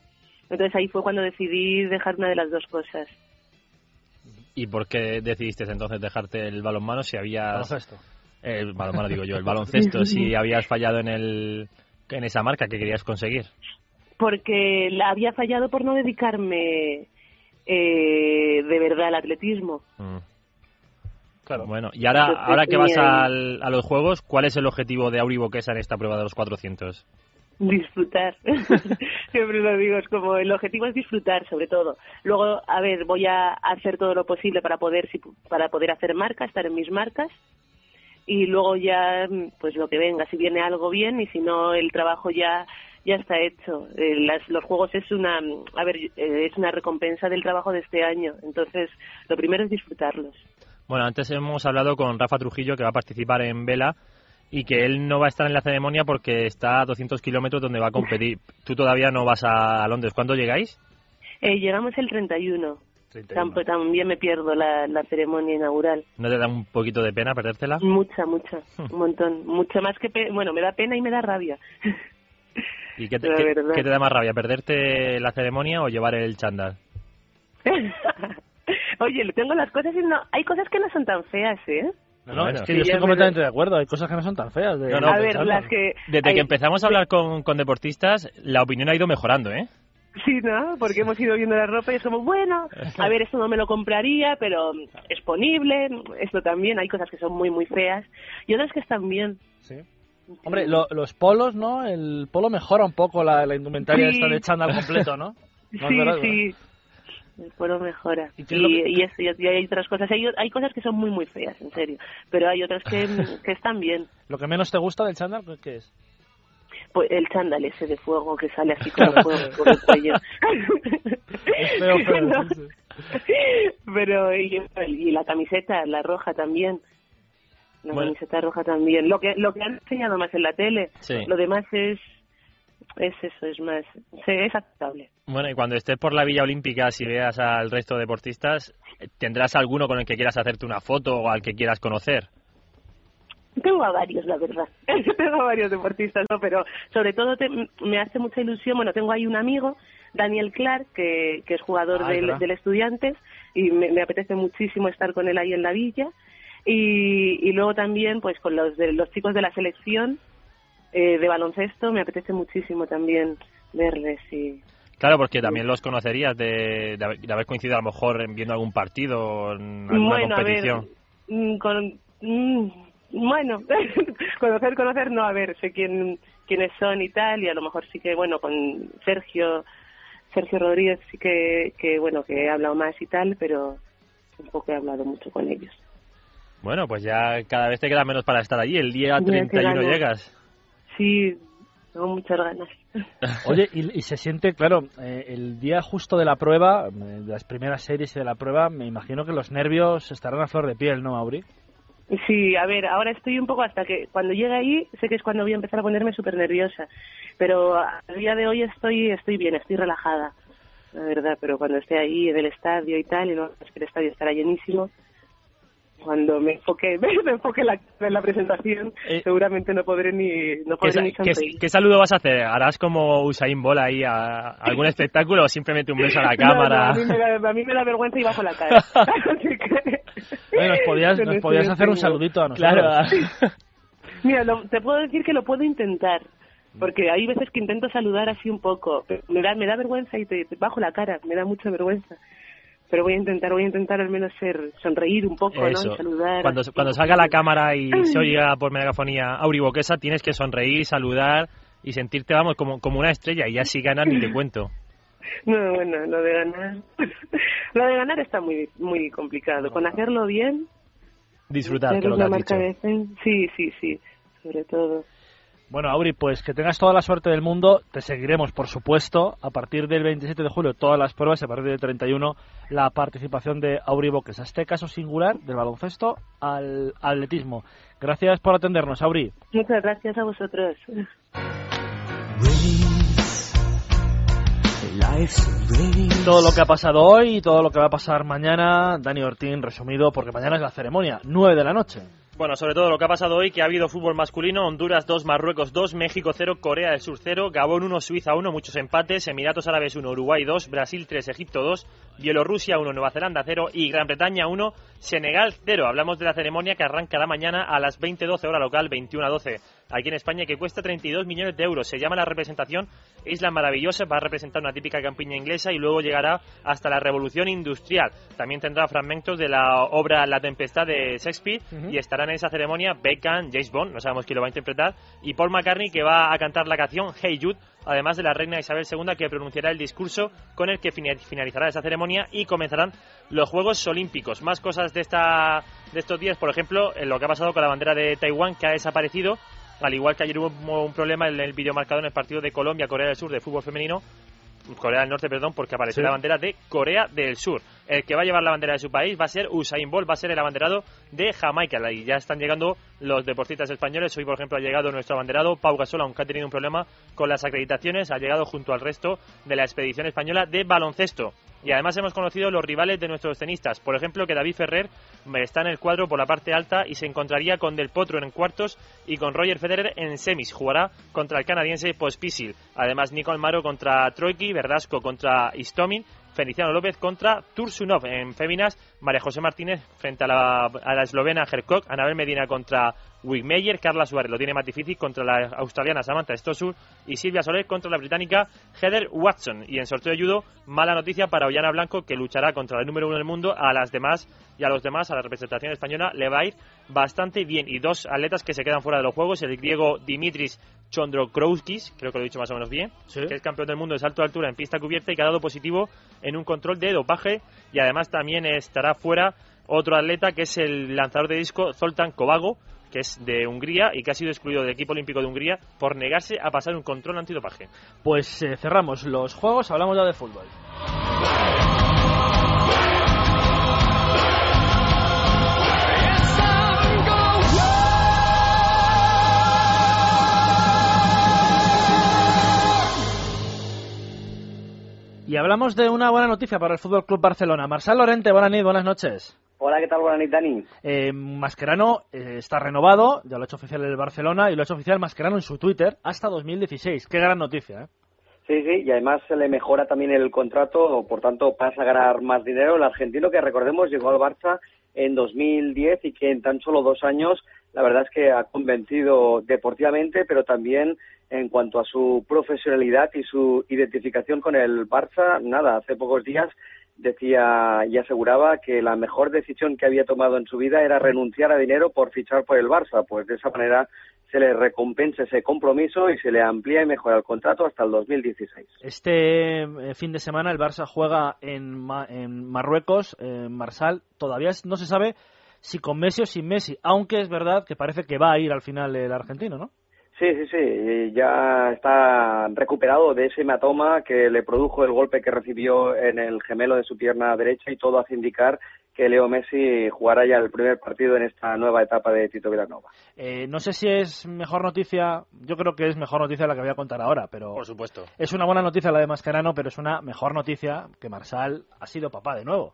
Entonces ahí fue cuando decidí dejar una de las dos cosas. ¿Y por qué decidiste entonces dejarte el balonmano si habías... Baloncesto. El balonmano digo yo, el baloncesto, si *laughs* habías fallado en, el, en esa marca que querías conseguir. porque la había fallado por no dedicarme eh, de verdad al atletismo. Claro. Bueno, y ahora, Entonces, ahora que vas tenía- al- a los Juegos, ¿cuál es el objetivo de Auri Boquesa en esta prueba de los 400? Disfrutar. *laughs* Siempre lo digo, es como el objetivo es disfrutar, sobre todo. Luego, a ver, voy a hacer todo lo posible para poder, para poder hacer marcas, estar en mis marcas. Y luego ya, pues lo que venga, si viene algo bien y si no, el trabajo ya ya está hecho. Eh, las- los juegos es una, a ver, eh, es una recompensa del trabajo de este año. Entonces, lo primero es disfrutarlos. Bueno, antes hemos hablado con Rafa Trujillo, que va a participar en Vela, y que él no va a estar en la ceremonia porque está a 200 kilómetros donde va a competir. Tú todavía no vas a Londres. ¿Cuándo llegáis? Eh, llegamos el 31. Tam- También me pierdo la, la ceremonia inaugural. ¿No te da un poquito de pena perdértela? Mucha, mucha, *laughs* un montón. Mucho más que... pe- bueno, me da pena y me da rabia. ¿Y qué *laughs* te, La qué- verdad. qué te da más rabia, perderte la ceremonia o llevar el chándal? *laughs* Oye, tengo las cosas y no... Hay cosas que no son tan feas, ¿eh? No, no, Bueno, es que sí, yo estoy es completamente de acuerdo. Hay cosas que no son tan feas. de- No, no, a ver, pensando. las que... Desde hay- que empezamos a hablar con, con deportistas, la opinión ha ido mejorando, ¿eh? Sí, ¿no? Porque hemos ido viendo la ropa y es como, bueno, a ver, esto no me lo compraría, pero es ponible, esto también, hay cosas que son muy, muy feas, y otras que están bien. Hombre, lo- los polos, ¿no? El polo mejora un poco la, la indumentaria Sí. esta de chándal completo, ¿no? *laughs* ¿No es sí, verdad, sí. El polo mejora. ¿Y Y, eso, y hay otras cosas. Hay, hay cosas que son muy, muy feas, en serio. Pero hay otras que, *laughs* que están bien. Lo que menos te gusta del chándal, ¿qué es? Pues el chándal ese de fuego que sale así *laughs* como fuego por el cuello. Es feo, feo, No. *laughs* sí, Pero y, y la camiseta, la roja también. La Bueno. camiseta roja también. Lo que lo que han enseñado más en la tele. Sí. Lo demás es es eso, es más, es aceptable. Bueno, y cuando estés por la Villa Olímpica, si veas al resto de deportistas, ¿tendrás alguno con el que quieras hacerte una foto o al que quieras conocer? Tengo a varios, la verdad. *laughs* tengo a varios deportistas, ¿no? Pero sobre todo te- me hace mucha ilusión. Bueno, tengo ahí un amigo, Daniel Clark, que, que es jugador Ah, del, del Estudiantes, y me, me apetece muchísimo estar con él ahí en la villa. Y, y luego también, pues con los, de, los chicos de la selección eh, de baloncesto, me apetece muchísimo también verles. Y, Claro, porque también los conocerías de, de haber- de haber coincidido a lo mejor en viendo algún partido o en alguna bueno, a ver, competición. mm, con, mm, bueno, *laughs* conocer, conocer, no, a ver, sé quién, quiénes son y tal, y a lo mejor sí que, bueno, con Sergio, Sergio Rodríguez sí que, que, bueno, que he hablado más y tal, pero tampoco he hablado mucho con ellos. Bueno, pues ya cada vez te queda menos para estar allí. El día Ya 31 queda nada. llegas. Sí, tengo muchas ganas. *laughs* Oye, y, y se siente, claro, eh, el día justo de la prueba, eh, de las primeras series de la prueba, me imagino que los nervios estarán a flor de piel, ¿no, Mauri? Sí, a ver, ahora estoy un poco hasta que cuando llegue ahí sé que es cuando voy a empezar a ponerme súper nerviosa, pero a día de hoy estoy estoy bien, estoy relajada, la verdad, pero cuando esté ahí en el estadio y tal, y no es que el estadio estará llenísimo, cuando me enfoque, *laughs* me enfoque en la, en la presentación, seguramente no podré ni no ¿Qué, podré ni qué- qué saludo vas a hacer? ¿Harás como Usain Bolt ahí a algún *laughs* espectáculo o simplemente un beso a la cámara? No, no, a, mí me da, a mí me da vergüenza y bajo la cara. *laughs* Así que- Oye, nos podías, nos podías hacer un saludito a nosotros. Claro. Mira, lo- te puedo decir que lo puedo intentar, porque hay veces que intento saludar así un poco, pero me da, me da vergüenza y te, te bajo la cara, me da mucha vergüenza. Pero voy a intentar, voy a intentar al menos ser, sonreír un poco, ¿no? Y saludar. Cuando, salga la cámara y *clears throat* se oiga por megafonía Auriboquesa, tienes que sonreír, saludar y sentirte, vamos, como, como una estrella. Y ya si ganas ni te *clears throat* cuento. No, bueno, lo de ganar, *laughs* lo de ganar está muy, muy complicado. Con hacerlo bien, Disfrutar, que lo que has dicho. sí, sí, sí, sobre todo. Bueno, Auri, pues que tengas toda la suerte del mundo. Te seguiremos, por supuesto, a partir del 27 de julio todas las pruebas y a partir del 31 la participación de Auri Boquesa. Este caso singular del baloncesto al atletismo. Gracias por atendernos, Auri. Muchas gracias a vosotros. Todo lo que ha pasado hoy y todo lo que va a pasar mañana, Dani Ortín resumido, porque mañana es la ceremonia, 9 de la noche. Bueno, sobre todo lo que ha pasado hoy, que ha habido fútbol masculino, Honduras 2, Marruecos 2, México 0, Corea del Sur 0, Gabón 1, Suiza 1, muchos empates, Emiratos Árabes 1, Uruguay 2, Brasil 3, Egipto 2, Bielorrusia 1, Nueva Zelanda 0 y Gran Bretaña 1, Senegal 0. Hablamos de la ceremonia que arrancará mañana a las 20.12 hora local, 21.12 aquí en España, que cuesta 32 millones de euros. Se llama la representación Isla Maravillosa, va a representar una típica campiña inglesa y luego llegará hasta la Revolución Industrial. También tendrá fragmentos de la obra La Tempestad de Shakespeare y estarán en esa ceremonia Beckham, James Bond, no sabemos quién lo va a interpretar, y Paul McCartney que va a cantar la canción Hey Jude, además de la reina Isabel II que pronunciará el discurso con el que fina- finalizará esa ceremonia y comenzarán los Juegos Olímpicos. Más cosas de, esta, de estos días, por ejemplo, en lo que ha pasado con la bandera de Taiwán que ha desaparecido, al igual que ayer hubo un problema en el videomarcador en el partido de Colombia-Corea del Sur de fútbol femenino, Corea del Norte, perdón, porque apareció Sí. la bandera de Corea del Sur. El que va a llevar la bandera de su país va a ser Usain Bolt, va a ser el abanderado de Jamaica. Y ya están llegando los deportistas españoles. Hoy, por ejemplo, ha llegado nuestro abanderado Pau Gasol, aunque ha tenido un problema con las acreditaciones, ha llegado junto al resto de la expedición española de baloncesto. Y además hemos conocido los rivales de nuestros tenistas. Por ejemplo, que David Ferrer está en el cuadro por la parte alta y se encontraría con Del Potro en cuartos y con Roger Federer en semis. Jugará contra el canadiense Pospisil. Además, Nico Almaro contra Troiki, Verdasco contra Istomin, Feliciano López contra Tursunov. En féminas, María José Martínez frente a la, a la eslovena Herkog, Anabel Medina contra Wigmeyer, Carla Suárez lo tiene más difícil contra la australiana Samantha Stosur y Silvia Soler contra la británica Heather Watson. Y en sorteo de judo, mala noticia para Ollana Blanco que luchará contra el número uno del mundo. A las demás y a los demás, a la representación española, le va a ir bastante bien. Y dos atletas que se quedan fuera de los juegos, el griego Dimitris Chondrokrouskis, creo que lo he dicho más o menos bien, que es campeón del mundo de salto de altura en pista cubierta y que ha dado positivo en un control de dopaje y además también estará fuera otro atleta que es el lanzador de disco Zoltán Kovago, que es de Hungría y que ha sido excluido del equipo olímpico de Hungría por negarse a pasar un control antidopaje. Pues eh, cerramos los juegos, hablamos ya de fútbol. Hablamos de una buena noticia para el Fútbol Club Barcelona. Marcel Lorente, buenas noches, buenas noches. Hola, ¿qué tal? Buenas noches, Dani. Eh, Mascherano eh, está renovado, ya lo ha hecho oficial el Barcelona y lo ha hecho oficial Mascherano en su Twitter hasta 2016. Qué gran noticia, ¿eh? Sí, sí, y además se le mejora también el contrato, por tanto pasa a ganar más dinero. El argentino que recordemos llegó al Barça en 2010 y que en tan solo dos años la verdad es que ha convencido deportivamente, pero también en cuanto a su profesionalidad y su identificación con el Barça. Nada, hace pocos días decía y aseguraba que la mejor decisión que había tomado en su vida era renunciar a dinero por fichar por el Barça, pues de esa manera se le recompensa ese compromiso y se le amplía y mejora el contrato hasta el 2016. Este eh, fin de semana el Barça juega en, Ma- en Marruecos, en Marsal. Todavía no se sabe si con Messi o sin Messi, aunque es verdad que parece que va a ir al final el argentino, ¿no? Sí, sí, sí, ya está recuperado de ese hematoma que le produjo el golpe que recibió en el gemelo de su pierna derecha y todo hace indicar que Leo Messi jugará ya el primer partido en esta nueva etapa de Tito Villanova. Eh, no sé si es mejor noticia, yo creo que es mejor noticia la que voy a contar ahora, pero Por supuesto. es una buena noticia la de Mascherano, pero es una mejor noticia que Marsal ha sido papá de nuevo.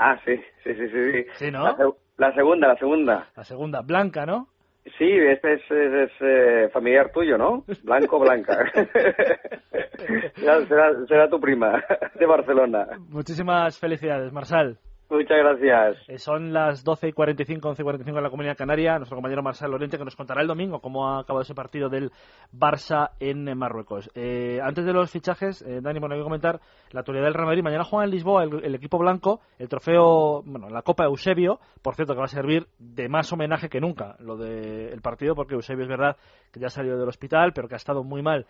Ah, sí, sí, sí, sí. sí. ¿no? La, seg- la segunda, la segunda. La segunda, Blanca, ¿no? Sí, este es, es- es, eh, familiar tuyo, ¿no? Blanco, Blanca. *laughs* *laughs* será, será- será tu prima de Barcelona. Muchísimas felicidades, Marsal. Muchas gracias. Eh, Son las 12 y 45, 11 y 45 en la Comunidad Canaria. Nuestro compañero Marcel Lorente que nos contará el domingo cómo ha acabado ese partido del Barça en eh, Marruecos. Eh, antes de los fichajes, eh, Dani, bueno, hay que comentar la actualidad del Real Madrid. Mañana juega en Lisboa el, equipo blanco, el trofeo, bueno, la Copa Eusebio, por cierto, que va a servir de más homenaje que nunca lo del partido, porque Eusebio es verdad que ya salió del hospital, pero que ha estado muy mal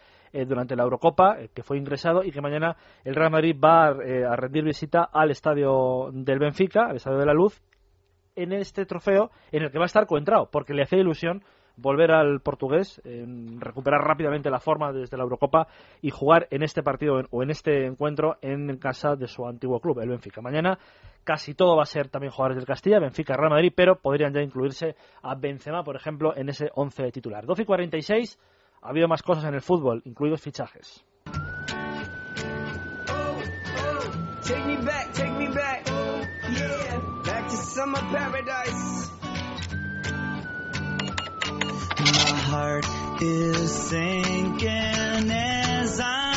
durante la Eurocopa, que fue ingresado y que mañana el Real Madrid va eh, a rendir visita al estadio del Benfica, estadio de la Luz, en este trofeo en el que va a estar coentrado, porque le hace ilusión volver al portugués, recuperar rápidamente la forma desde la Eurocopa y jugar en este partido o en este encuentro en casa de su antiguo club, el Benfica. Mañana casi todo va a ser también jugadores del Castilla, Benfica, Real Madrid, pero podrían ya incluirse a Benzema, por ejemplo, en ese 11 titular. 12 y 46, ha habido más cosas en el fútbol, incluidos fichajes. Me back. summer paradise. My heart is sinking as I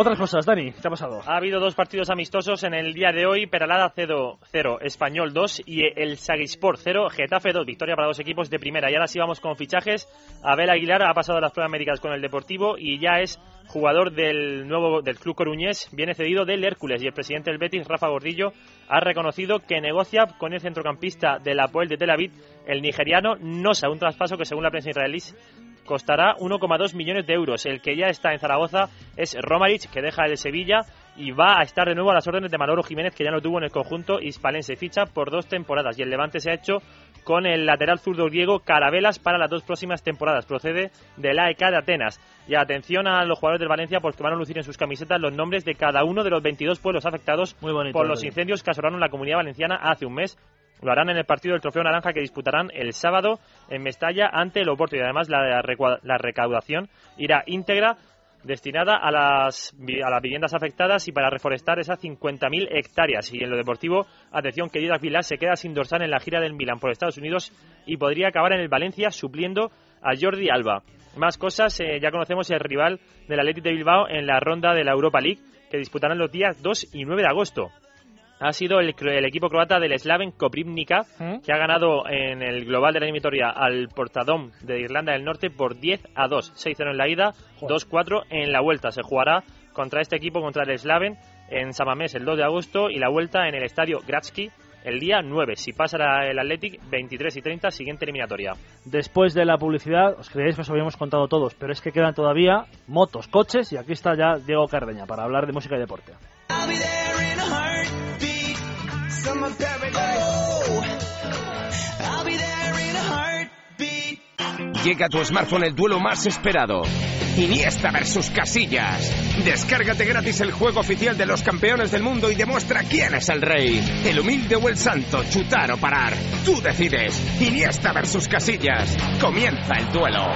Otras cosas, Dani, ¿qué ha pasado? Ha habido dos partidos amistosos en el día de hoy, Peralada 0, 0 Español 2 y el Sagispor 0, Getafe 2, victoria para dos equipos de primera. Y ahora sí vamos con fichajes. Abel Aguilar ha pasado las pruebas médicas con el Deportivo y ya es jugador del nuevo del club coruñés, viene cedido del Hércules y el presidente del Betis, Rafa Gordillo, ha reconocido que negocia con el centrocampista del Apoel de Tel Aviv, el nigeriano Nosa, un traspaso que según la prensa israelí costará 1,2 millones de euros. El que ya está en Zaragoza es Romaric, que deja el Sevilla y va a estar de nuevo a las órdenes de Manolo Jiménez, que ya lo tuvo en el conjunto hispalense. Ficha por dos temporadas y el Levante se ha hecho con el lateral zurdo griego Carabelas para las dos próximas temporadas. Procede del AEK de Atenas. Y atención a los jugadores del Valencia porque van a lucir en sus camisetas los nombres de cada uno de los 22 pueblos afectados bonito, por los incendios que asolaron la comunidad valenciana hace un mes. Lo harán en el partido del Trofeo Naranja que disputarán el sábado en Mestalla ante el Oporto y además la, la recaudación irá íntegra destinada a las, a las viviendas afectadas y para reforestar esas 50.000 hectáreas. Y en lo deportivo, atención que Didac Villar se queda sin dorsal en la gira del Milan por Estados Unidos y podría acabar en el Valencia supliendo a Jordi Alba. Más cosas, eh, ya conocemos el rival del Athletic de Bilbao en la ronda de la Europa League que disputarán los días 2 y 9 de agosto ha sido el, el equipo croata del Slaven Koprivnica, que ha ganado en el global de la eliminatoria al Portadón de Irlanda del Norte por 10 a 2. 6-0 en la ida, 2-4 en la vuelta. Se jugará contra este equipo, contra el Slaven, en Samamés el 2 de agosto y la vuelta en el estadio Gratsky el día 9. Si pasa el Athletic, 23 y 30, siguiente eliminatoria. Después de la publicidad, os creéis que os habíamos contado todos, pero es que quedan todavía motos, coches, y aquí está ya Diego Cardeña para hablar de música y deporte. Summer paradise. I'll be there in a heartbeat. Llega a tu smartphone el duelo más esperado. Iniesta versus Casillas. Descárgate gratis el juego oficial de los campeones del mundo y demuestra quién es el rey. El humilde o el santo, chutar o parar. Tú decides. Iniesta versus Casillas. Comienza el duelo.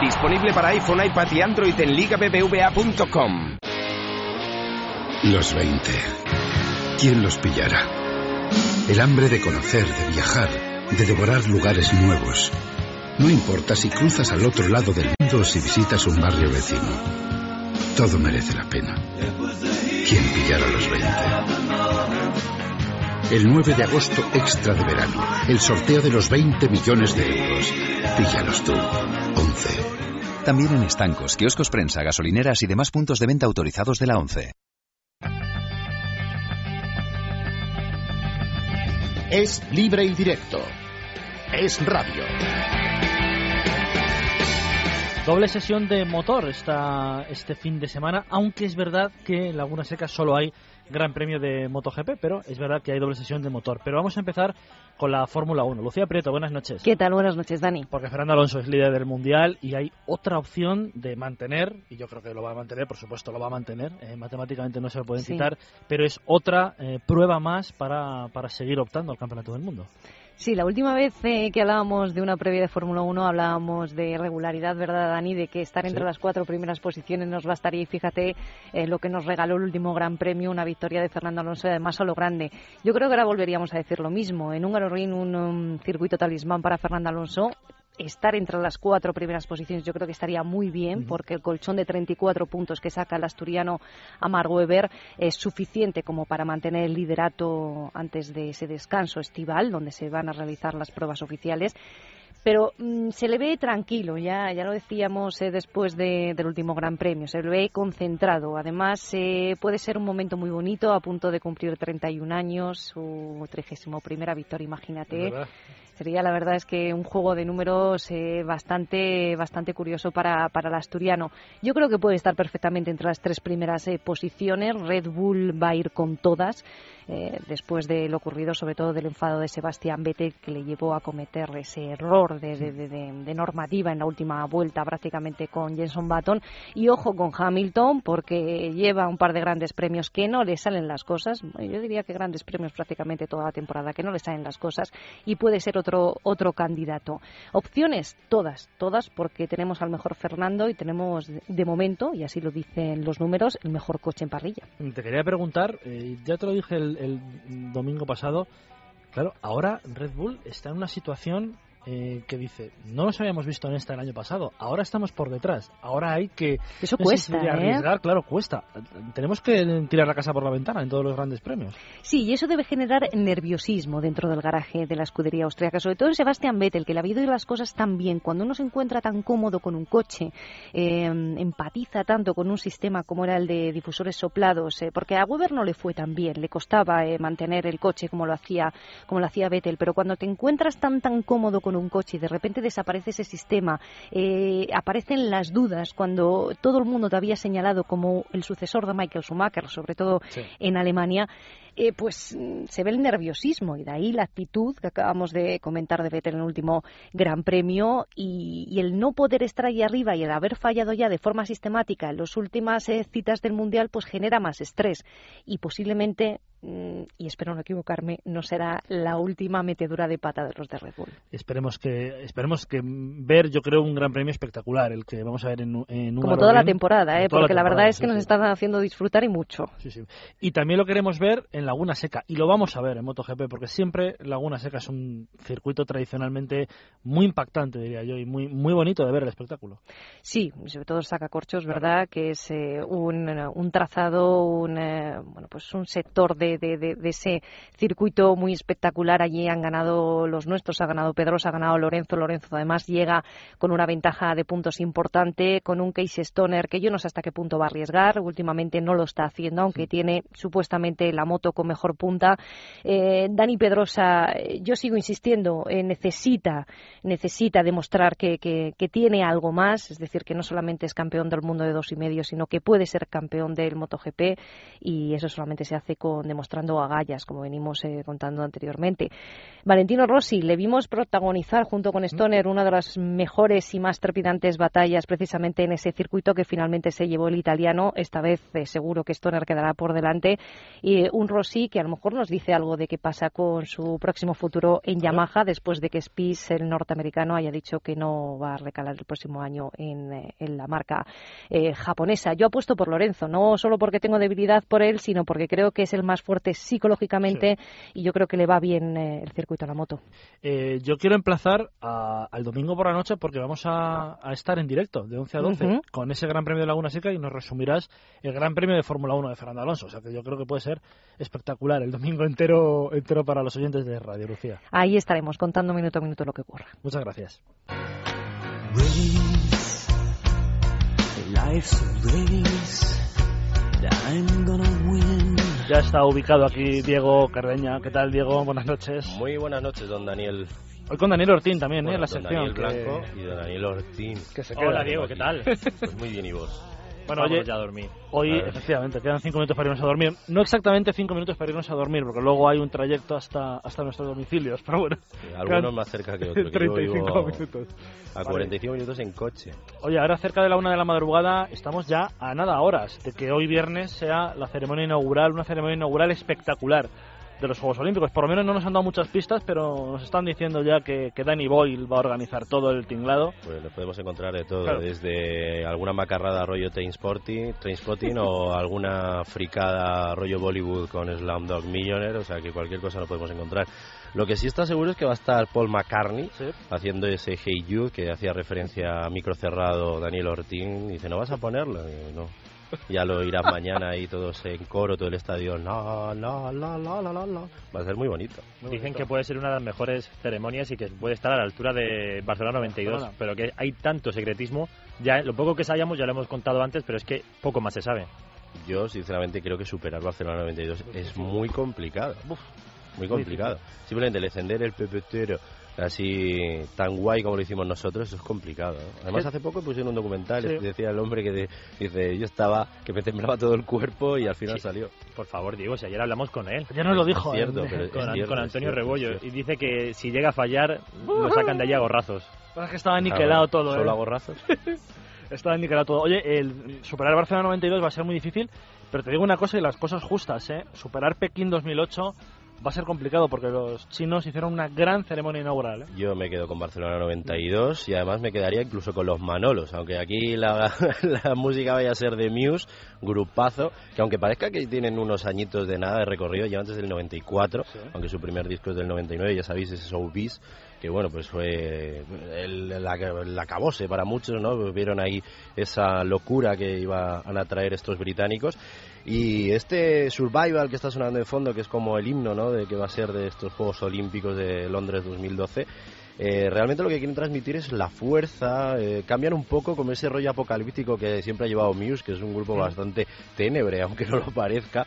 Disponible para iPhone, iPad y Android en ligabbva.com. Los 20. ¿Quién los pillará? El hambre de conocer, de viajar, de devorar lugares nuevos. No importa si cruzas al otro lado del mundo o si visitas un barrio vecino. Todo merece la pena. ¿Quién pillará los 20? El 9 de agosto extra de verano. El sorteo de los 20 millones de euros. Píllalos tú. 11. También en estancos, kioscos prensa, gasolineras y demás puntos de venta autorizados de la ONCE. Es libre y directo. Es radio. Doble sesión de motor esta, este fin de semana, aunque es verdad que en Laguna Seca solo hay Gran Premio de MotoGP, pero es verdad que hay doble sesión de motor. Pero vamos a empezar con la Fórmula 1. Lucía Prieto, buenas noches. ¿Qué tal? Buenas noches, Dani. Porque Fernando Alonso es líder del Mundial y hay otra opción de mantener, y yo creo que lo va a mantener, por supuesto lo va a mantener, eh, matemáticamente no se lo pueden Sí. quitar, pero es otra eh, prueba más para, para seguir optando al Campeonato del Mundo. Sí, la última vez eh, que hablábamos de una previa de Fórmula 1 hablábamos de regularidad, ¿verdad, Dani? De que estar entre Sí. las cuatro primeras posiciones nos bastaría y fíjate eh, lo que nos regaló el último Gran Premio, una victoria de Fernando Alonso y además a lo grande. Yo creo que ahora volveríamos a decir lo mismo. En un Ring, un um, circuito talismán para Fernando Alonso, estar entre las cuatro primeras posiciones yo creo que estaría muy bien porque el colchón de 34 puntos que saca el asturiano Amar Weber es suficiente como para mantener el liderato antes de ese descanso estival donde se van a realizar las pruebas oficiales pero mm, se le ve tranquilo, ya, ya lo decíamos eh, después de- del último Gran Premio, se le ve concentrado. Además, eh, puede ser un momento muy bonito, a punto de cumplir 31 años, su 31 primera victoria, imagínate. ¿Verdad? Sería, la verdad, es que un juego de números eh, bastante, bastante curioso para, para el asturiano. Yo creo que puede estar perfectamente entre las tres primeras eh, posiciones. Red Bull va a ir con todas. eh, después de lo ocurrido, sobre todo del enfado de Sebastián Vettel, que le llevó a cometer ese error de, de- de- normativa en la última vuelta prácticamente con Jenson Button. Y ojo con Hamilton, porque lleva un par de grandes premios que no le salen las cosas. Yo diría que grandes premios prácticamente toda la temporada, que no le salen las cosas. Y puede ser otro candidato. Opciones, todas, todas, porque tenemos al mejor Fernando y tenemos, de momento, y así lo dicen los números, el mejor coche en parrilla. Te quería preguntar, eh, ya te lo dije el, el domingo pasado, claro, ahora Red Bull está en una situación eh, que dice, no nos habíamos visto en esta el año pasado, ahora estamos por detrás, ahora hay que... Eso no sé si cuesta, ¿eh? arriesgar, claro, cuesta. Tenemos que tirar la casa por la ventana en todos los grandes premios. Sí, y eso debe generar nerviosismo dentro del garaje de la escudería austríaca, sobre todo en Sebastián Vettel, que le ha habido las cosas tan bien. Cuando uno se encuentra tan cómodo con un coche, eh, empatiza tanto con un sistema como era el de difusores soplados, eh, porque a Weber no le fue tan bien, le costaba eh, mantener el coche como lo hacía como lo hacía Vettel, pero cuando te encuentras tan tan cómodo con un coche y de repente desaparece ese sistema, eh, aparecen las dudas cuando todo el mundo te había señalado como el sucesor de Michael Schumacher, sobre todo en Alemania, eh, pues mm, se ve el nerviosismo y de ahí la actitud que acabamos de comentar de Vettel en el último Gran Premio y, y el no poder estar ahí arriba y el haber fallado ya de forma sistemática en las últimas eh, citas del Mundial pues genera más estrés y posiblemente, mm, y espero no equivocarme, no será la última metedura de pata de los de Red Bull. Esperemos que esperemos que ver, yo creo, un gran premio espectacular, el que vamos a ver en, en Como toda la temporada, ¿eh? Porque la, temporada, verdad es sí, que nos sí. están haciendo disfrutar y mucho. Sí. Y también lo queremos ver en Laguna Seca. Y lo vamos a ver en MotoGP, porque siempre Laguna Seca es un circuito tradicionalmente muy impactante, diría yo, y muy, muy bonito de ver el espectáculo. Sí, sobre todo sacacorchos, ¿verdad? Que es eh, un, un trazado, un, eh, bueno, pues un sector de, de- de- de ese circuito muy espectacular. Allí han ganado los nuestros, ha ganado Pedrosa, ha ganado Lorenzo. Lorenzo además llega con una ventaja de puntos importante, con un Casey Stoner que yo no sé hasta qué punto va a arriesgar. Últimamente no lo está haciendo, aunque tiene supuestamente la moto con mejor punta. Eh, Dani Pedrosa, eh, yo sigo insistiendo, eh, necesita, necesita demostrar que, que- que tiene algo más, es decir, que no solamente es campeón del mundo de dos y medio, sino que puede ser campeón del MotoGP y eso solamente se hace con demostrando agallas, como venimos eh, contando anteriormente. Valentino Rossi, le vimos protagonizar junto con Stoner una de las mejores y más trepidantes batallas precisamente en ese circuito que finalmente se llevó el italiano. Esta vez eh, seguro que Stoner quedará por delante y un Rossi Rossi, que a lo mejor nos dice algo de qué pasa con su próximo futuro en Yamaha después de que Spies, el norteamericano, haya dicho que no va a recalar el próximo año en, eh, en la marca eh, japonesa. Yo apuesto por Lorenzo, no solo porque tengo debilidad por él, sino porque creo que es el más fuerte psicológicamente y yo creo que le va bien eh, el circuito a la moto. Eh, yo quiero emplazar a- al domingo por la noche porque vamos a, a estar en directo de 11 a 12 Ujú. con ese Gran Premio de Laguna Seca y nos resumirás el Gran Premio de Fórmula 1 de Fernando Alonso. O sea que yo creo que puede ser espectacular el domingo entero, entero para los oyentes de Radio Lucía. Ahí estaremos contando minuto a minuto lo que ocurra. Muchas gracias. Ya está ubicado aquí Diego Cardeña. ¿Qué tal, Diego? Buenas noches. Muy buenas noches, don Daniel. Hoy con Daniel Ortín también, ¿eh? Bueno, En la don sección. Daniel que- Blanco y don Daniel Ortín. Que se Hola, queda. Diego, ¿qué tal? Pues muy bien, ¿y vos? Bueno, Vámonos oye, ya a dormir. Hoy, A efectivamente, quedan cinco minutos para irnos a dormir. No exactamente cinco minutos para irnos a dormir, porque luego hay un trayecto hasta, hasta nuestros domicilios. Pero bueno, Algunos quedan más cerca que otros. que yo 35 vivo minutos. A Vale. 45 minutos en coche. Oye, ahora cerca de la una de la madrugada estamos ya a nada horas de que hoy viernes sea la ceremonia inaugural, una ceremonia inaugural espectacular de los Juegos Olímpicos. Por lo menos no nos han dado muchas pistas, pero nos están diciendo ya que, que Danny Boyle va a organizar todo el tinglado. Pues lo podemos encontrar de todo, Claro. desde alguna macarrada rollo Trainspotting, Trainspotting o *laughs* alguna fricada rollo Bollywood con Slumdog Millionaire, o sea que cualquier cosa lo podemos encontrar. Lo que sí está seguro es que va a estar Paul McCartney haciendo ese Hey You que hacía referencia a micro cerrado Daniel Ortín. Dice, ¿no vas a ponerlo? No. Ya lo irán mañana ahí todos en coro, todo el estadio. La, la, la, la, la, la, la. Va a ser muy bonito. Dicen que puede ser una de las mejores ceremonias y que puede estar a la altura de Barcelona 92, Barcelona. pero que hay tanto secretismo. Ya lo poco que sabíamos ya lo hemos contado antes, pero es que poco más se sabe. Yo, sinceramente, creo que superar Barcelona 92 es muy complicado. Muy complicado. Simplemente el encender el pepetero así tan guay como lo hicimos nosotros, eso es complicado. ¿eh? Además, hace poco pusieron un documental Sí. y decía el hombre que de- dice, yo estaba, que me temblaba todo el cuerpo y al final Sí. salió. Por favor, Diego, si ayer hablamos con él. Ya nos lo dijo, cierto, ¿eh? pero con, cierto, con Antonio cierto, Rebollo. Y dice que si llega a fallar, lo sacan de allí a gorrazos. Es que estaba niquelado todo, ¿Solo ¿eh? a gorrazos? *laughs* Estaba niquelado todo. Oye, el superar Barcelona 92 va a ser muy difícil, pero te digo una cosa y las cosas justas, ¿eh? Superar Pekín 2008 va a ser complicado porque los chinos hicieron una gran ceremonia inaugural, ¿eh? Yo me quedo con Barcelona 92 y además me quedaría incluso con los Manolos, aunque aquí la, *laughs* la música vaya a ser de Muse, grupazo, que aunque parezca que tienen unos añitos de nada de recorrido, llevan desde el 94, aunque su primer disco es del 99, ya sabéis, ese Showbiz, que bueno, pues fue el, la, el acabose para muchos, ¿no? Vieron ahí esa locura que iban a traer estos británicos. Y este Survival que está sonando de fondo, que es como el himno, ¿no? De que va a ser de estos Juegos Olímpicos de Londres 2012. eh, realmente lo que quieren transmitir es la fuerza, eh, cambian un poco como ese rollo apocalíptico que siempre ha llevado Muse, que es un grupo bastante ténebre, *laughs* aunque no lo parezca.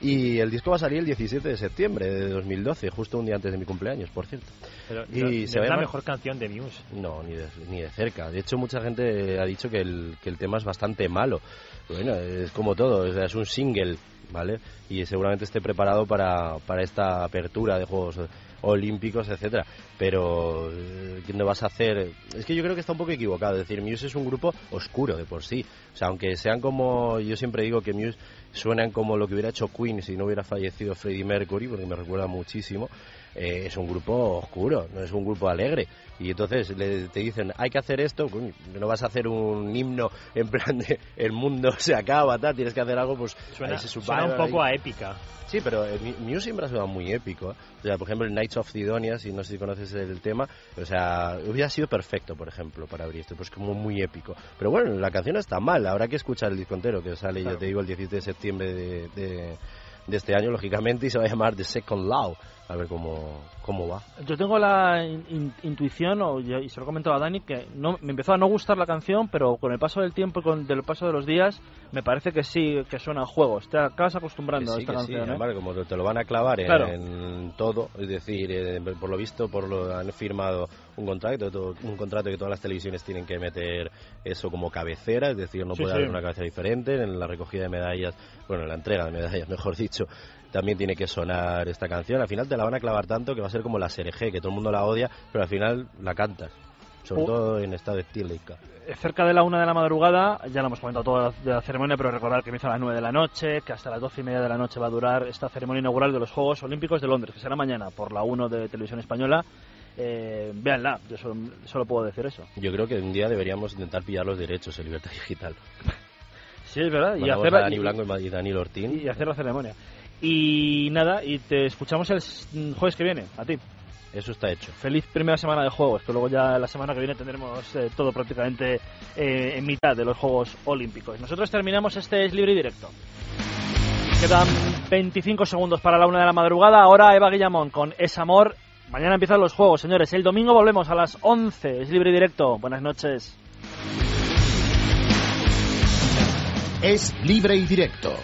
Y el disco va a salir el 17 de septiembre de 2012, justo un día antes de mi cumpleaños, por cierto. Pero y no- se no es la mejor canción de Muse. No, ni de, ni de cerca. De hecho, mucha gente ha dicho que el, que el tema es bastante malo. Bueno, es como todo, es un single, ¿vale? Y seguramente esté preparado para, para esta apertura de Juegos Olímpicos, etcétera. Pero, eh, ¿qué no vas a hacer? Es que yo creo que está un poco equivocado. Es decir, Muse es un grupo oscuro de por sí. O sea, aunque sean como, yo siempre digo que Muse suenan como lo que hubiera hecho Queen si no hubiera fallecido Freddie Mercury, porque me recuerda muchísimo. Eh, es un grupo oscuro, no es un grupo alegre. Y entonces le- te dicen, hay que hacer esto, no vas a hacer un himno en plan de el mundo se acaba, tal, tienes que hacer algo, pues Suena, se suena un poco ahí. a épica. Sí, pero eh, Muse siempre ha sido muy épico. ¿eh? O sea, por ejemplo, el Knights of Sidonia, si no sé si conoces el tema, o sea, hubiera sido perfecto, por ejemplo, para abrir esto, pues como muy épico. Pero bueno, la canción está mal, habrá que escuchar el disco entero, que sale, ya te digo, el 17 de septiembre de, de- de este año, lógicamente, y se va a llamar The Second Law. A ver cómo, cómo va. Yo tengo la in- in- intuición, o, y y se lo he comentado a Dani, que no, me empezó a no gustar la canción, pero con el paso del tiempo y con el paso de los días, me parece que sí, que suena a juegos. Te acabas acostumbrando sí, a esta que sí, canción. ¿eh? además, como te lo van a clavar en, Claro. en todo, es decir, eh, por lo visto, por lo han firmado un contrato, todo- un contrato que todas las televisiones tienen que meter eso como cabecera, es decir, no Sí, puede haber una cabecera diferente, en la recogida de medallas, bueno, en la entrega de medallas, *laughs* mejor dicho, también tiene que sonar esta canción. Al final te la van a clavar tanto que va a ser como la SRG, que todo el mundo la odia, pero al final la cantas. sobre Uh. todo en estado etílica. Eh, cerca de la una de la madrugada, ya lo hemos comentado toda de la ceremonia, pero recordar que empieza a las nueve de la noche, que hasta las doce y media de la noche va a durar esta ceremonia inaugural de los Juegos Olímpicos de Londres, que será mañana por la 1 de Televisión Española. Eh, véanla, yo solo, solo puedo decir eso. Yo creo que un día deberíamos intentar pillar los derechos en Libertad Digital. *laughs* Sí, es verdad. Y hacer, a Dani Blanco y y Daniel Ortín. y hacer la ceremonia. Y nada, y te escuchamos el s- jueves que viene, a ti. Eso está hecho. Feliz primera semana de juegos, que luego ya la semana que viene tendremos eh, todo prácticamente eh, en mitad de los Juegos Olímpicos. Nosotros terminamos este es libre y directo. Quedan 25 segundos para la una de la madrugada. Ahora Eva Guillamón con Es Amor. Mañana empiezan los Juegos, señores. El domingo volvemos a las 11. Es libre y directo. Buenas noches. Es libre y directo